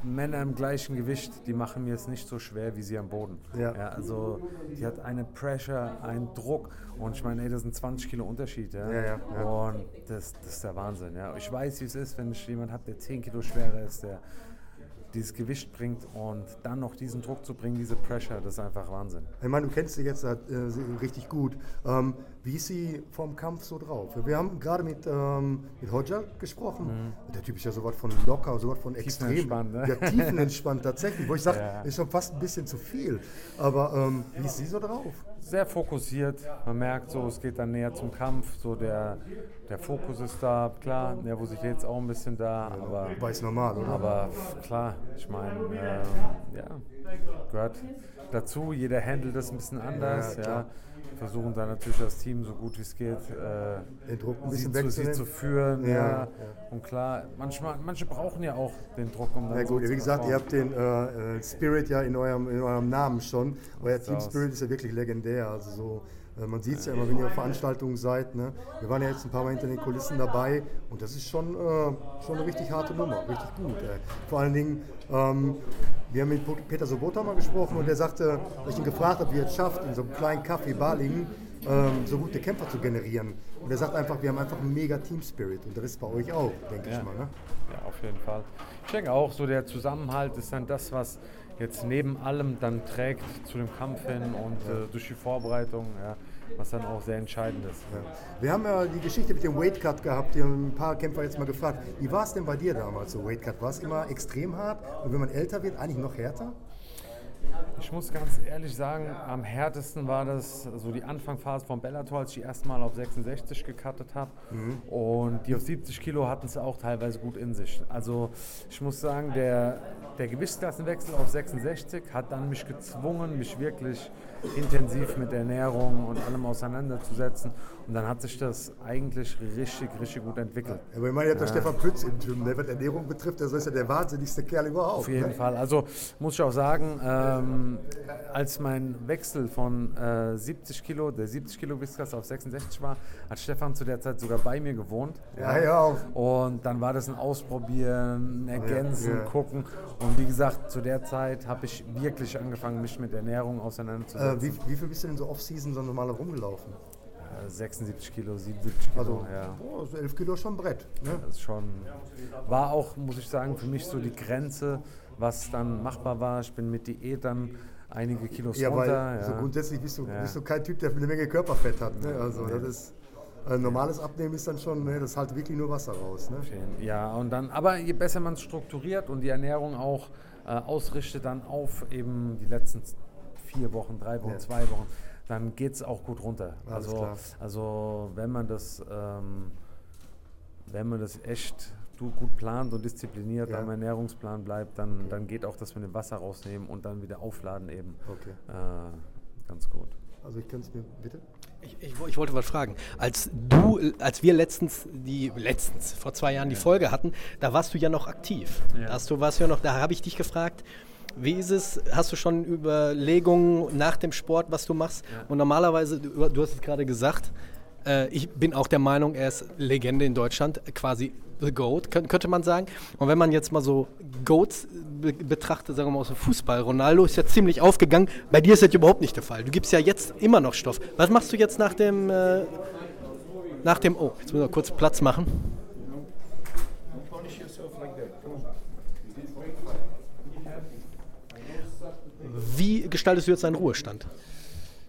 Männer im gleichen Gewicht, die machen mir es nicht so schwer wie sie am Boden. Ja. also die hat eine Pressure, einen Druck und ich meine, ey, das sind 20 Kilo Unterschied. Ja, Ja, ja, ja. Und das, das ist der Wahnsinn. Ja. Ich weiß, wie es ist, wenn ich jemanden habe, der 10 Kilo schwerer ist, der dieses Gewicht bringt und dann noch diesen Druck zu bringen, diese Pressure, das ist einfach Wahnsinn. Ich meine, du kennst sie jetzt äh, richtig gut. Ähm, wie ist sie vorm Kampf so drauf? Wir haben gerade mit, ähm, mit Hodja gesprochen. Der Typ ist ja sowas von locker, sowas von extrem. Tiefenentspannt, ne? Ja, tiefenentspannt tatsächlich. Wo ich sage, Ja. ist schon fast ein bisschen zu viel. Aber ähm, wie ist sie so drauf? sehr fokussiert. Man merkt so, es geht dann näher zum Kampf. So der, der Fokus ist da, klar, Nervosität ist auch ein bisschen da, aber. Wobei ist normal, oder? Aber klar, ich meine, ähm, ja, gehört dazu. Jeder handelt das ein bisschen anders. Ja, Ja. Versuchen dann natürlich das Team so gut wie es geht, äh, Den Druck ein sie, bisschen zu, sie zu führen. Ja, Ja, ja. Und klar, manchmal, manche brauchen ja auch den Druck, um dann so gut, zu wie gesagt, ihr habt den äh, äh, Spirit ja in eurem, in eurem Namen schon. Euer Team. Spirit ist ja wirklich legendär. Also so, man sieht es ja immer, wenn ihr auf Veranstaltungen seid. Ne? Wir waren ja jetzt ein paar Mal hinter den Kulissen dabei und das ist schon, äh, schon eine richtig harte Nummer, richtig gut. Ey. Vor allen Dingen, ähm, wir haben mit Peter Sobota mal gesprochen und der sagte, als ich ihn gefragt habe, wie er es schafft, in so einem kleinen Kaffee Balingen ähm, so gute Kämpfer zu generieren. Und er sagt einfach, wir haben einfach einen mega Team Spirit und das ist bei euch auch, denke Ja. ich mal. Ne? Ja, auf jeden Fall. Ich denke auch, so der Zusammenhalt ist dann das, was jetzt neben allem dann trägt zu dem Kampf hin und äh, durch die Vorbereitung, ja, was dann auch sehr entscheidend ist. Wir haben ja die Geschichte mit dem Weight Cut gehabt, die haben ein paar Kämpfer jetzt mal gefragt. Wie war es denn bei dir damals, so Weight Cut? War es immer extrem hart und wenn man älter wird, eigentlich noch härter? Ich muss ganz ehrlich sagen, am härtesten war das so die Anfangsphase von Bellator, als ich die erste Mal auf 66 gecuttet habe. Und die auf 70 Kilo hatten es auch teilweise gut in sich. Also ich muss sagen, der, der Gewichtsklassenwechsel auf 66 hat dann mich gezwungen, mich wirklich intensiv mit Ernährung und allem auseinanderzusetzen. Und dann hat sich das eigentlich richtig, richtig gut entwickelt. Aber ich meine, ihr habt ja Ja. Stefan Pütz im Gym, der was Ernährung betrifft, das ist ja der wahnsinnigste Kerl überhaupt. Auf jeden ne? Fall. Also muss ich auch sagen, ähm, als mein Wechsel von äh, 70 Kilo, der 70 Kilo Whiskas auf 66 war, hat Stefan zu der Zeit sogar bei mir gewohnt. Ja, ja. Und dann war das ein Ausprobieren, ein Ergänzen, ja. gucken. Und wie gesagt, zu der Zeit habe ich wirklich angefangen, mich mit Ernährung auseinanderzusetzen. Äh, wie, wie viel bist du denn so Off-Season so normal rumgelaufen? Äh, 76 Kilo, 77 Kilo, Also, ja. oh, also 11 Kilo schon Brett. Ne? Das ist schon, war auch, muss ich sagen, für mich so die Grenze, was dann machbar war. Ich bin mit Diät dann einige Kilos Ja, weil runter. so ja. grundsätzlich bist du, Ja. bist du kein Typ, der eine Menge Körperfett hat. Ne? Also das ist ein normales Abnehmen ist dann schon, ne, das halt wirklich nur Wasser raus. Ne? Ja, und dann, aber je besser man es strukturiert und die Ernährung auch äh, ausrichtet dann auf eben die letzten vier Wochen, drei Wochen, Ja. zwei Wochen, dann geht es auch gut runter. Alles also, klar. also wenn man das, ähm, wenn man das echt gut plant und diszipliniert Ja. am Ernährungsplan bleibt, dann, dann geht auch das mit dem Wasser rausnehmen und dann wieder aufladen eben Okay. äh, ganz gut. Also ich kann es mir, bitte? Ich, ich, ich wollte was fragen. Als du, als wir letztens die letztens vor zwei Jahren die Folge hatten, da warst du ja noch aktiv. Ja. Da hast du warst ja noch, da habe ich dich gefragt. Wie ist es? Hast du schon Überlegungen nach dem Sport, was du machst? Und normalerweise, du, du hast es gerade gesagt, äh, ich bin auch der Meinung, er ist Legende in Deutschland, quasi The Goat, könnt, könnte man sagen. Und wenn man jetzt mal so Goats be betrachtet, sagen wir mal aus dem Fußball, Ronaldo ist ja ziemlich aufgegangen. Bei dir ist das überhaupt nicht der Fall. Du gibst ja jetzt immer noch Stoff. Was machst du jetzt nach dem, äh, nach dem, oh, jetzt müssen wir kurz Platz machen. Wie gestaltest du jetzt deinen Ruhestand?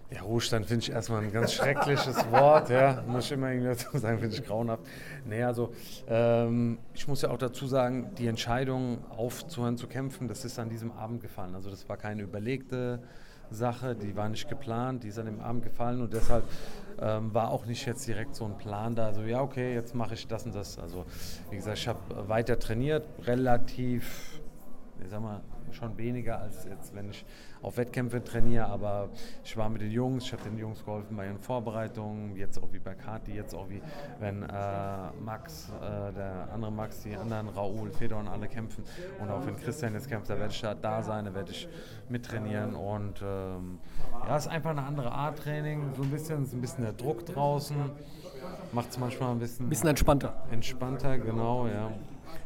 Ja, Ruhestand finde ich erstmal ein ganz schreckliches Wort, ja, muss ich immer irgendwie dazu sagen, finde ich grauenhaft. Nee, also ähm, ich muss ja auch dazu sagen, die Entscheidung aufzuhören zu kämpfen, das ist an diesem Abend gefallen. Also das war keine überlegte Sache, die war nicht geplant, die ist an dem Abend gefallen und deshalb ähm, war auch nicht jetzt direkt so ein Plan da, so ja okay, jetzt mache ich das und das. Also wie gesagt, ich habe weiter trainiert, relativ, ich sag mal, schon weniger als jetzt, wenn ich auf Wettkämpfe trainiere, aber ich war mit den Jungs, ich habe den Jungs geholfen bei ihren Vorbereitungen, jetzt auch wie bei Kati, jetzt auch wie wenn äh, Max, äh, der andere Max, die anderen Raoul, Fedor und alle kämpfen und auch wenn Christian jetzt kämpft, da werde ich da, sein, da werde ich mittrainieren und ähm, ja, es ist einfach eine andere Art Training, so ein bisschen, ist ein bisschen der Druck draußen, macht es manchmal ein bisschen, Bisschen entspannter. entspannter, genau, ja.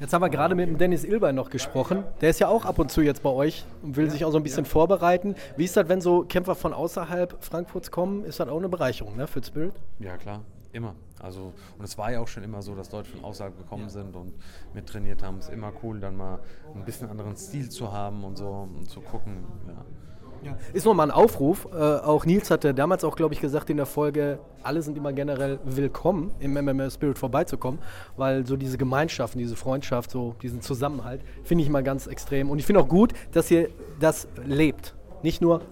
Jetzt haben wir gerade mit dem Dennis Ilber noch gesprochen. Der ist ja auch ab und zu jetzt bei euch und will sich auch so ein bisschen vorbereiten. Wie ist das, wenn so Kämpfer von außerhalb Frankfurts kommen? Ist das auch eine Bereicherung ne, für Spirit? Ja, klar, immer. Also, und es war ja auch schon immer so, dass Leute von außerhalb gekommen sind und mit trainiert haben. Es ist immer cool, dann mal ein bisschen anderen Stil zu haben und so und zu gucken. Ja. Ist nochmal ein Aufruf. Äh, auch Nils hatte damals auch, glaube ich, gesagt in der Folge, alle sind immer generell willkommen, im MMA Spirit vorbeizukommen, weil so diese Gemeinschaften, diese Freundschaft, so diesen Zusammenhalt, finde ich mal ganz extrem. Und ich finde auch gut, dass ihr das lebt. Nicht nur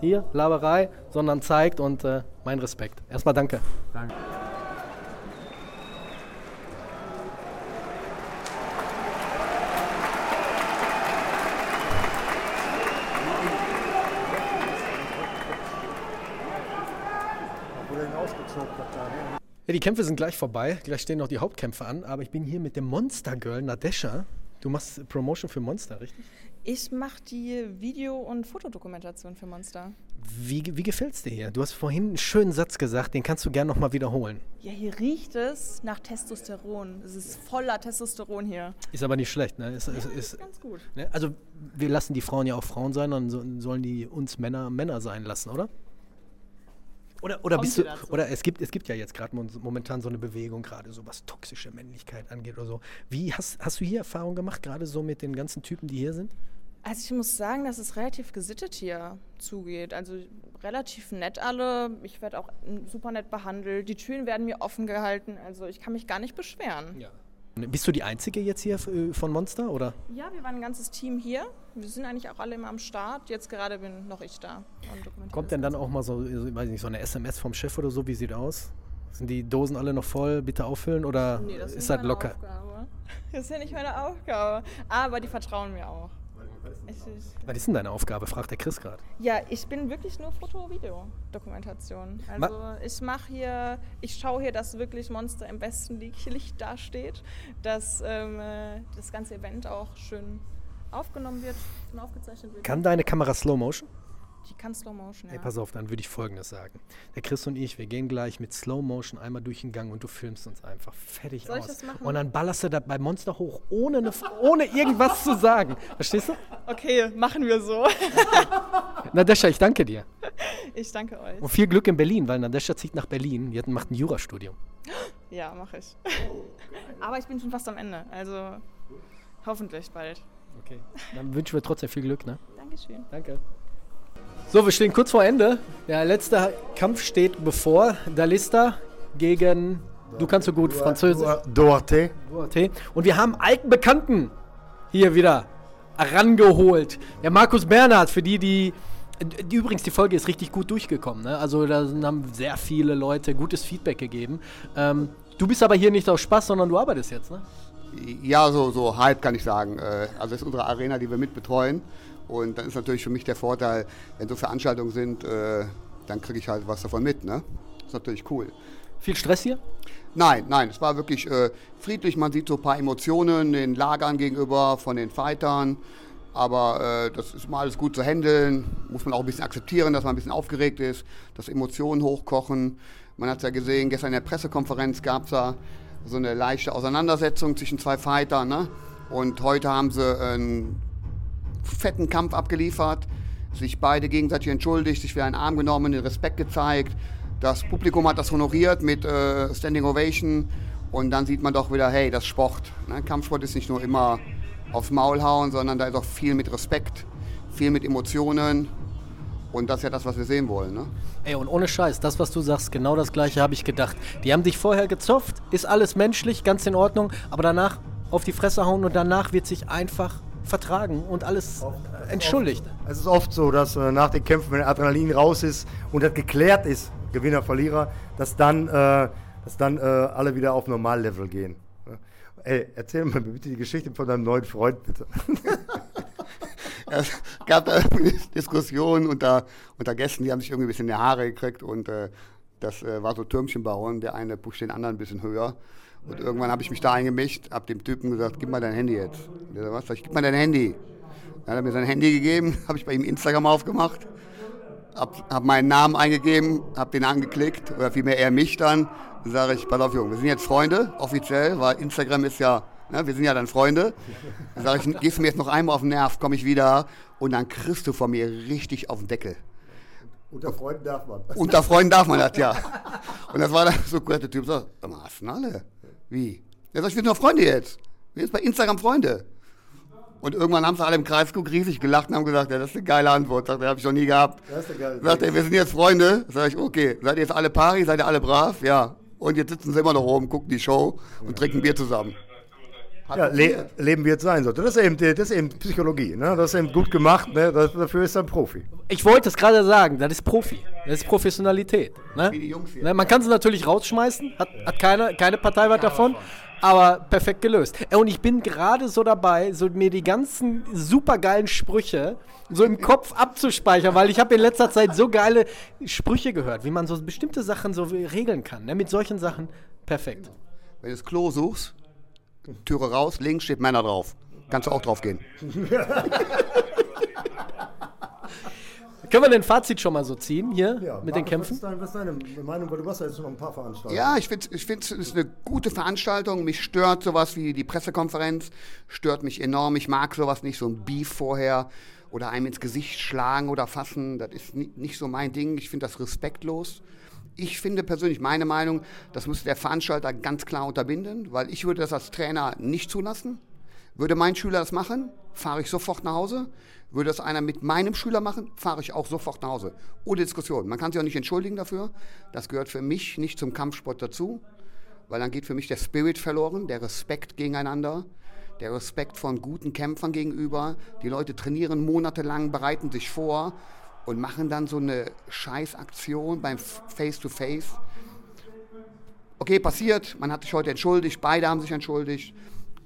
hier, Laberei, sondern zeigt und äh, mein Respekt. Erstmal danke. Danke. Ja, die Kämpfe sind gleich vorbei. Gleich stehen noch die Hauptkämpfe an. Aber ich bin hier mit dem Monster Girl Nadesha. Du machst Promotion für Monster, richtig? Ich mache die Video- und Fotodokumentation für Monster. Wie, wie gefällt es dir hier? Du hast vorhin einen schönen Satz gesagt, den kannst du gerne nochmal wiederholen. Ja, hier riecht es nach Testosteron. Es ist voller Testosteron hier. Ist aber nicht schlecht, ne? Ist, ist, ist, Ganz gut. ne? Also, wir lassen die Frauen ja auch Frauen sein, dann so, sollen die uns Männer Männer sein lassen, oder? Oder, oder, bist du, dazu? oder es gibt, es gibt ja jetzt gerade momentan so eine Bewegung, gerade so was toxische Männlichkeit angeht oder so. Wie hast, hast du hier Erfahrung gemacht, gerade so mit den ganzen Typen, die hier sind? Also ich muss sagen, dass es relativ gesittet hier zugeht. Also relativ nett alle. Ich werde auch super nett behandelt. Die Türen werden mir offen gehalten. Also ich kann mich gar nicht beschweren. Ja. Bist du die Einzige jetzt hier äh, von Monster, oder? Ja, wir waren ein ganzes Team hier. Wir sind eigentlich auch alle immer am Start. Jetzt gerade bin noch ich da. Kommt denn dann auch mal so, weiß nicht, so eine SMS vom Chef oder so? Wie sieht aus? Sind die Dosen alle noch voll? Bitte auffüllen oder Nee, das ist, ist das meine locker? Aufgabe. Das ist ja nicht meine Aufgabe. Aber die vertrauen mir auch. Was ist denn deine Aufgabe? fragt der Chris gerade. ja, ich bin wirklich nur Foto-Video-Dokumentation. Also ich mache hier, ich schaue hier, dass wirklich Monster im besten Licht Licht dasteht, dass ähm, äh, das ganze Event auch schön aufgenommen wird und aufgezeichnet wird. Kann deine Kamera Slow Motion? Die kann Slow Motion, ja. Ey, pass auf, dann würde ich Folgendes sagen. Der Chris und ich, wir gehen gleich mit Slow Motion einmal durch den Gang und du filmst uns einfach fertig Soll ich aus. Und dann ballerst du da bei Monster hoch, ohne, eine, ohne irgendwas zu sagen. Verstehst du? Okay, machen wir so. Nadesha, ich danke dir. ich danke euch. Und viel Glück in Berlin, weil Nadesha zieht nach Berlin. Die macht ein Jurastudium. Ja, mache ich. Aber ich bin schon fast am Ende, also hoffentlich bald. Okay. Dann wünschen wir trotzdem viel Glück, ne? Dankeschön. Danke. So, wir stehen kurz vor Ende. Der letzte Kampf steht bevor. Dalista gegen, du kannst so gut Französisch. Duarte. Duarte. Und wir haben alten Bekannten hier wieder rangeholt. Der Markus Bernhard, für die, die, die übrigens, die Folge ist richtig gut durchgekommen. Ne? Also da haben sehr viele Leute gutes Feedback gegeben. Ähm, du bist aber hier nicht aus Spaß, sondern du arbeitest jetzt, ne? Ja, so, so halb kann ich sagen. Äh, Also das ist unsere Arena, die wir mitbetreuen. Und dann ist natürlich für mich der Vorteil, wenn so Veranstaltungen sind, äh, dann kriege ich halt was davon mit. Ne? Das ist natürlich cool. Viel Stress hier? Nein, nein, es war wirklich äh, friedlich. Man sieht so ein paar Emotionen den Lagern gegenüber von den Fightern. Aber äh, das ist immer alles gut zu handeln. Muss man auch ein bisschen akzeptieren, dass man ein bisschen aufgeregt ist, dass Emotionen hochkochen. Man hat es ja gesehen, gestern in der Pressekonferenz gab es da so eine leichte Auseinandersetzung zwischen zwei Fightern. Ne? Und heute haben sie einen fetten Kampf abgeliefert, sich beide gegenseitig entschuldigt, sich für einen Arm genommen, den Respekt gezeigt. Das Publikum hat das honoriert mit äh, Standing Ovation. Und dann sieht man doch wieder, hey, das Sport. Ne? Kampfsport ist nicht nur immer aufs Maul hauen, sondern da ist auch viel mit Respekt, viel mit Emotionen. Und das ist ja das, was wir sehen wollen. Ne? Ey, und ohne Scheiß, das, was du sagst, genau das Gleiche habe ich gedacht. Die haben dich vorher gezopft, ist alles menschlich, ganz in Ordnung, aber danach auf die Fresse hauen und danach wird sich einfach vertragen und alles äh, entschuldigt. Es ist oft so, dass äh, nach den Kämpfen, wenn Adrenalin raus ist und das geklärt ist, Gewinner, Verlierer, dass dann, äh, dass dann äh, alle wieder auf Normallevel gehen. Ey, erzähl mir bitte die Geschichte von deinem neuen Freund, bitte. Es gab da irgendwie Diskussionen unter, unter Gästen, die haben sich irgendwie ein bisschen in die Haare gekriegt und äh, das äh, war so Türmchen bauen. Der eine pusht den anderen ein bisschen höher. Und irgendwann habe ich mich da eingemischt, habe dem Typen gesagt, gib mal dein Handy jetzt. Und der sagt, was? Sag Ich gib mal dein Handy. Dann hat er mir sein Handy gegeben, habe ich bei ihm Instagram aufgemacht, habe hab meinen Namen eingegeben, habe den angeklickt, oder vielmehr er mich dann. Dann sage ich, pass auf Junge, wir sind jetzt Freunde, offiziell, weil Instagram ist ja, ne, wir sind ja dann Freunde. Dann sage ich, gehst du mir jetzt noch einmal auf den Nerv, komme ich wieder und dann kriegst du von mir richtig auf den Deckel. Unter Freunden darf man. Unter Freunden darf man das, ja. Und das war dann so der Typ so, mal, hast denn alle? Wie? Der sagt, ich bin nur Freunde jetzt. Wir sind bei Instagram Freunde. Und irgendwann haben sie alle im Kreis geguckt, riesig gelacht und haben gesagt, ja, das ist eine geile Antwort. Sagt er, habe ich noch nie gehabt. Das ist eine geile Sagt er, wir sind jetzt Freunde. Sag ich, okay, seid ihr jetzt alle pari, seid ihr alle brav? Ja. Und jetzt sitzen sie immer noch oben, gucken die Show und trinken Bier zusammen. Ja, le. Leben wie es sein sollte. Das ist eben, das ist eben Psychologie. Ne? Das ist eben gut gemacht. Ne? Das, dafür ist er ein Profi. Ich wollte es gerade sagen, das ist Profi. Das ist Professionalität. Ne? Wie die Jungs hier. Ne, man kann sie natürlich rausschmeißen, hat, hat keine, keine Partei was davon, aber perfekt gelöst. Äh, Und ich bin gerade so dabei, so mir die ganzen supergeilen Sprüche so im Kopf abzuspeichern, weil ich habe in letzter Zeit so geile Sprüche gehört, wie man so bestimmte Sachen so regeln kann. Ne? Mit solchen Sachen perfekt. Wenn du das Klo suchst, Türe raus, links steht Männer drauf. Kannst du auch drauf gehen. Können wir denn Fazit schon mal so ziehen hier mit den Markus, Was Kämpfen? ist, dein, was ist deine Meinung? Weil du warst ja jetzt noch ein paar Veranstaltungen. Ja, ich finde ich find's, es ist eine gute Veranstaltung. Mich stört sowas wie die Pressekonferenz, stört mich enorm. Ich mag sowas nicht, so ein Beef vorher oder einem ins Gesicht schlagen oder fassen. Das ist ni- nicht so mein Ding. Ich finde das respektlos. Ich finde persönlich, meine Meinung, das müsste der Veranstalter ganz klar unterbinden, weil ich würde das als Trainer nicht zulassen. Würde mein Schüler das machen, fahre ich sofort nach Hause. Würde das einer mit meinem Schüler machen, fahre ich auch sofort nach Hause. Ohne Diskussion. Man kann sich auch nicht entschuldigen dafür. Das gehört für mich nicht zum Kampfsport dazu, weil dann geht für mich der Spirit verloren, der Respekt gegeneinander, der Respekt von guten Kämpfern gegenüber. Die Leute trainieren monatelang, bereiten sich vor und machen dann so eine Scheißaktion beim Face-to-Face. Okay, passiert, man hat sich heute entschuldigt, beide haben sich entschuldigt,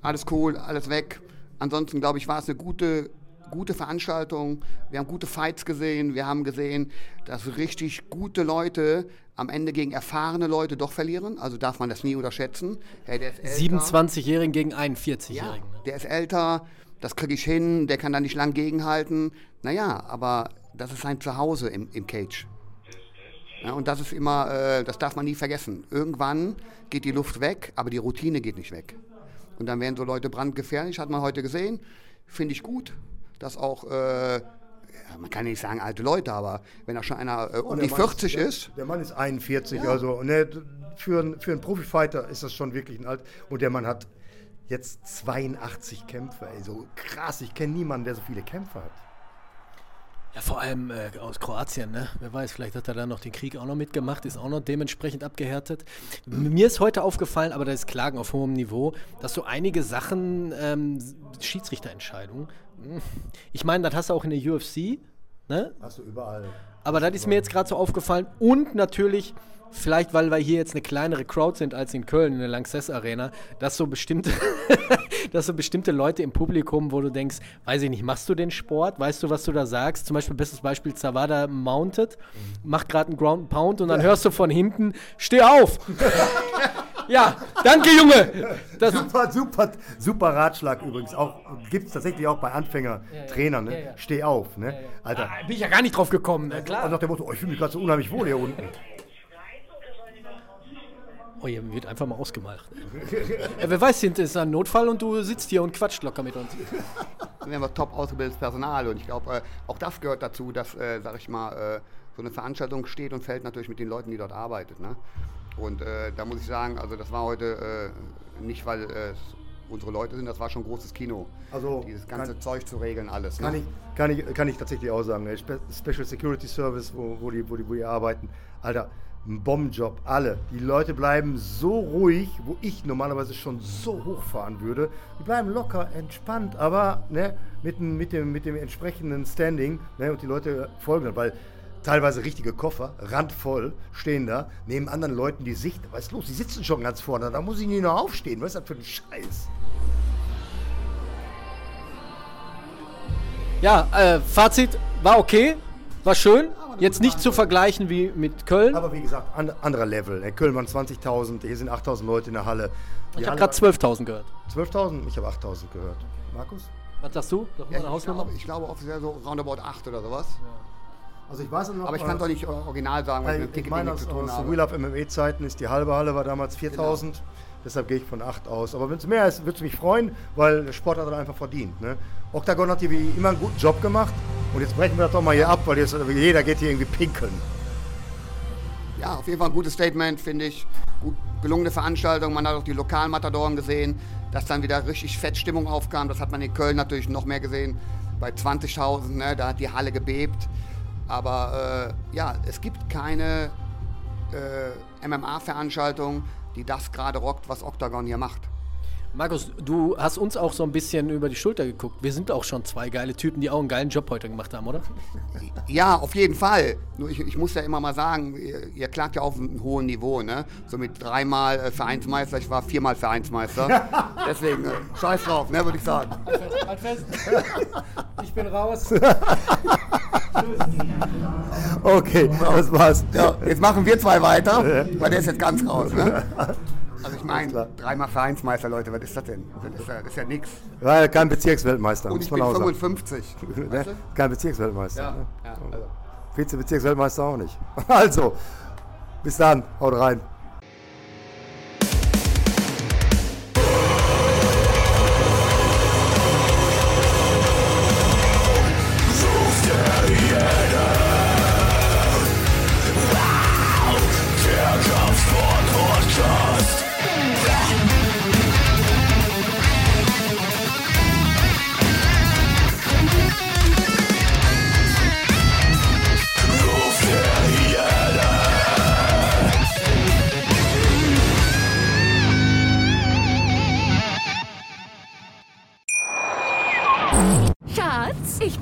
alles cool, alles weg. Ansonsten glaube ich, war es eine gute, gute Veranstaltung. Wir haben gute Fights gesehen, wir haben gesehen, dass richtig gute Leute am Ende gegen erfahrene Leute doch verlieren. Also darf man das nie unterschätzen. Hey, der ist älter. 27-Jährigen gegen 41-Jährigen. Ja, der ist älter, das kriege ich hin, der kann da nicht lang gegenhalten. Naja, aber das ist sein Zuhause im, im Cage. Ja, und das ist immer, äh, das darf man nie vergessen. Irgendwann geht die Luft weg, aber die Routine geht nicht weg. Und dann werden so Leute brandgefährlich, hat man heute gesehen. Finde ich gut, dass auch, äh, ja, man kann nicht sagen alte Leute, aber wenn da schon einer äh, um der die Mann 40 der, ist, Der Mann ist 41, Ja. also ne, für, einen- für einen Profifighter ist das schon wirklich ein Alt. Und der Mann hat jetzt 82 Kämpfe. Ey, so krass, ich kenne niemanden, der so viele Kämpfe hat. Ja, vor allem äh, aus Kroatien, ne? Wer weiß, vielleicht hat er da noch den Krieg auch noch mitgemacht, ist auch noch dementsprechend abgehärtet. Mir ist heute aufgefallen, aber das ist Klagen auf hohem Niveau, dass so einige Sachen, ähm, Schiedsrichterentscheidungen, hm, ich meine, das hast du auch in der UFC, ne? Hast du überall. Aber das ist mir jetzt gerade so aufgefallen und natürlich, vielleicht weil wir hier jetzt eine kleinere Crowd sind als in Köln in der Lanxess Arena, dass so bestimmte, dass so bestimmte Leute im Publikum, wo du denkst, weiß ich nicht, machst du den Sport, weißt du, was du da sagst? Zum Beispiel bestes Beispiel Zawada mounted, macht gerade einen Ground Pound und dann hörst du von hinten, steh auf! ja, danke Junge! Das super, super, super Ratschlag übrigens. Auch gibt es tatsächlich auch bei Anfänger-Trainern. Ne? Ja, ja. Steh auf, ne? Alter. bin ich ja gar nicht drauf gekommen, ne? klar. Und nach dem Motto, oh, ich fühle mich gerade so unheimlich wohl hier unten. Oh, hier wird einfach mal ausgemacht. ja, wer weiß, hinten ist ein Notfall und du sitzt hier und quatscht locker mit uns. dann haben wir top ausgebildetes Personal. Und ich glaube, äh, auch das gehört dazu, dass, äh, sag ich mal, äh, so eine Veranstaltung steht und fällt natürlich mit den Leuten, die dort arbeiten. Ne? Und äh, da muss ich sagen, also das war heute äh, nicht, weil äh, es unsere Leute sind, das war schon großes Kino. Also, Dieses ganze kann- Zeug zu regeln, alles. Kann ne? ich, kann, ich, kann ich tatsächlich auch sagen. Spe Special Security Service, wo, wo, die, wo, die, wo die arbeiten. Alter, ein Bombenjob, alle. Die Leute bleiben so ruhig, wo ich normalerweise schon so hochfahren würde. Die bleiben locker, entspannt, aber ne, mit, dem- mit, dem, mit dem entsprechenden Standing. Ne, und die Leute folgen dann, weil teilweise richtige Koffer, randvoll, stehen da, neben anderen Leuten die Sicht. Was ist los? Die sitzen schon ganz vorne, da muss ich nicht noch aufstehen. Was ist das für ein Scheiß? Ja, äh, Fazit war okay, war schön. Jetzt nicht zu vergleichen wie mit Köln. Aber wie gesagt, an, anderer Level. In Köln waren 20.000, hier sind 8.000 Leute in der Halle. Die Ich habe gerade 12.000 gehört. 12.000? Ich habe 8.000 gehört. Markus? Was sagst du? Ja, ich, Hausnummer. glaube, ich glaube offiziell so roundabout 8 oder sowas. Also ich weiß noch, Aber ich kann äh, doch nicht original sagen, weil ich mit ich meine, aus, zu tun aus habe. Wheel of MMA-Zeiten ist die halbe Halle war damals 4.000. Deshalb gehe ich von 8 aus. Aber wenn es mehr ist, würde es mich freuen, weil der Sport hat er einfach verdient. Ne? Octagon hat hier wie immer einen guten Job gemacht. Und jetzt brechen wir das doch mal hier ab, weil jetzt, jeder geht hier irgendwie pinkeln. Ja, auf jeden Fall ein gutes Statement, finde ich. Gut, gelungene Veranstaltung. Man hat auch die lokalen Matadoren gesehen, dass dann wieder richtig Fettstimmung aufkam. Das hat man in Köln natürlich noch mehr gesehen. Bei 20.000, ne, da hat die Halle gebebt. Aber äh, ja, es gibt keine äh, MMA-Veranstaltung, die das gerade rockt, was Octagon hier macht. Markus, du hast uns auch so ein bisschen über die Schulter geguckt. Wir sind auch schon zwei geile Typen, die auch einen geilen Job heute gemacht haben, oder? Ja, auf jeden Fall. Nur ich, ich muss ja immer mal sagen, ihr, ihr klagt ja auf einem hohen Niveau, ne? So mit dreimal äh, Vereinsmeister, ich war viermal Vereinsmeister. Deswegen, äh, scheiß drauf, ne, würde ich sagen. Halt fest. Ich bin raus. Okay, das war's. Ja, jetzt machen wir zwei weiter, weil der ist jetzt ganz raus, ne? Also ich meine, dreimal Vereinsmeister, Leute, was ist das denn? Das ist ja, das ist ja nix. Ja kein Bezirksweltmeister, Und ich bin auch sagen. 55. Ne? Weißt du? Kein Bezirksweltmeister. Ja, ne? ja, also. Vize-Bezirksweltmeister auch nicht. Also, bis dann, haut rein.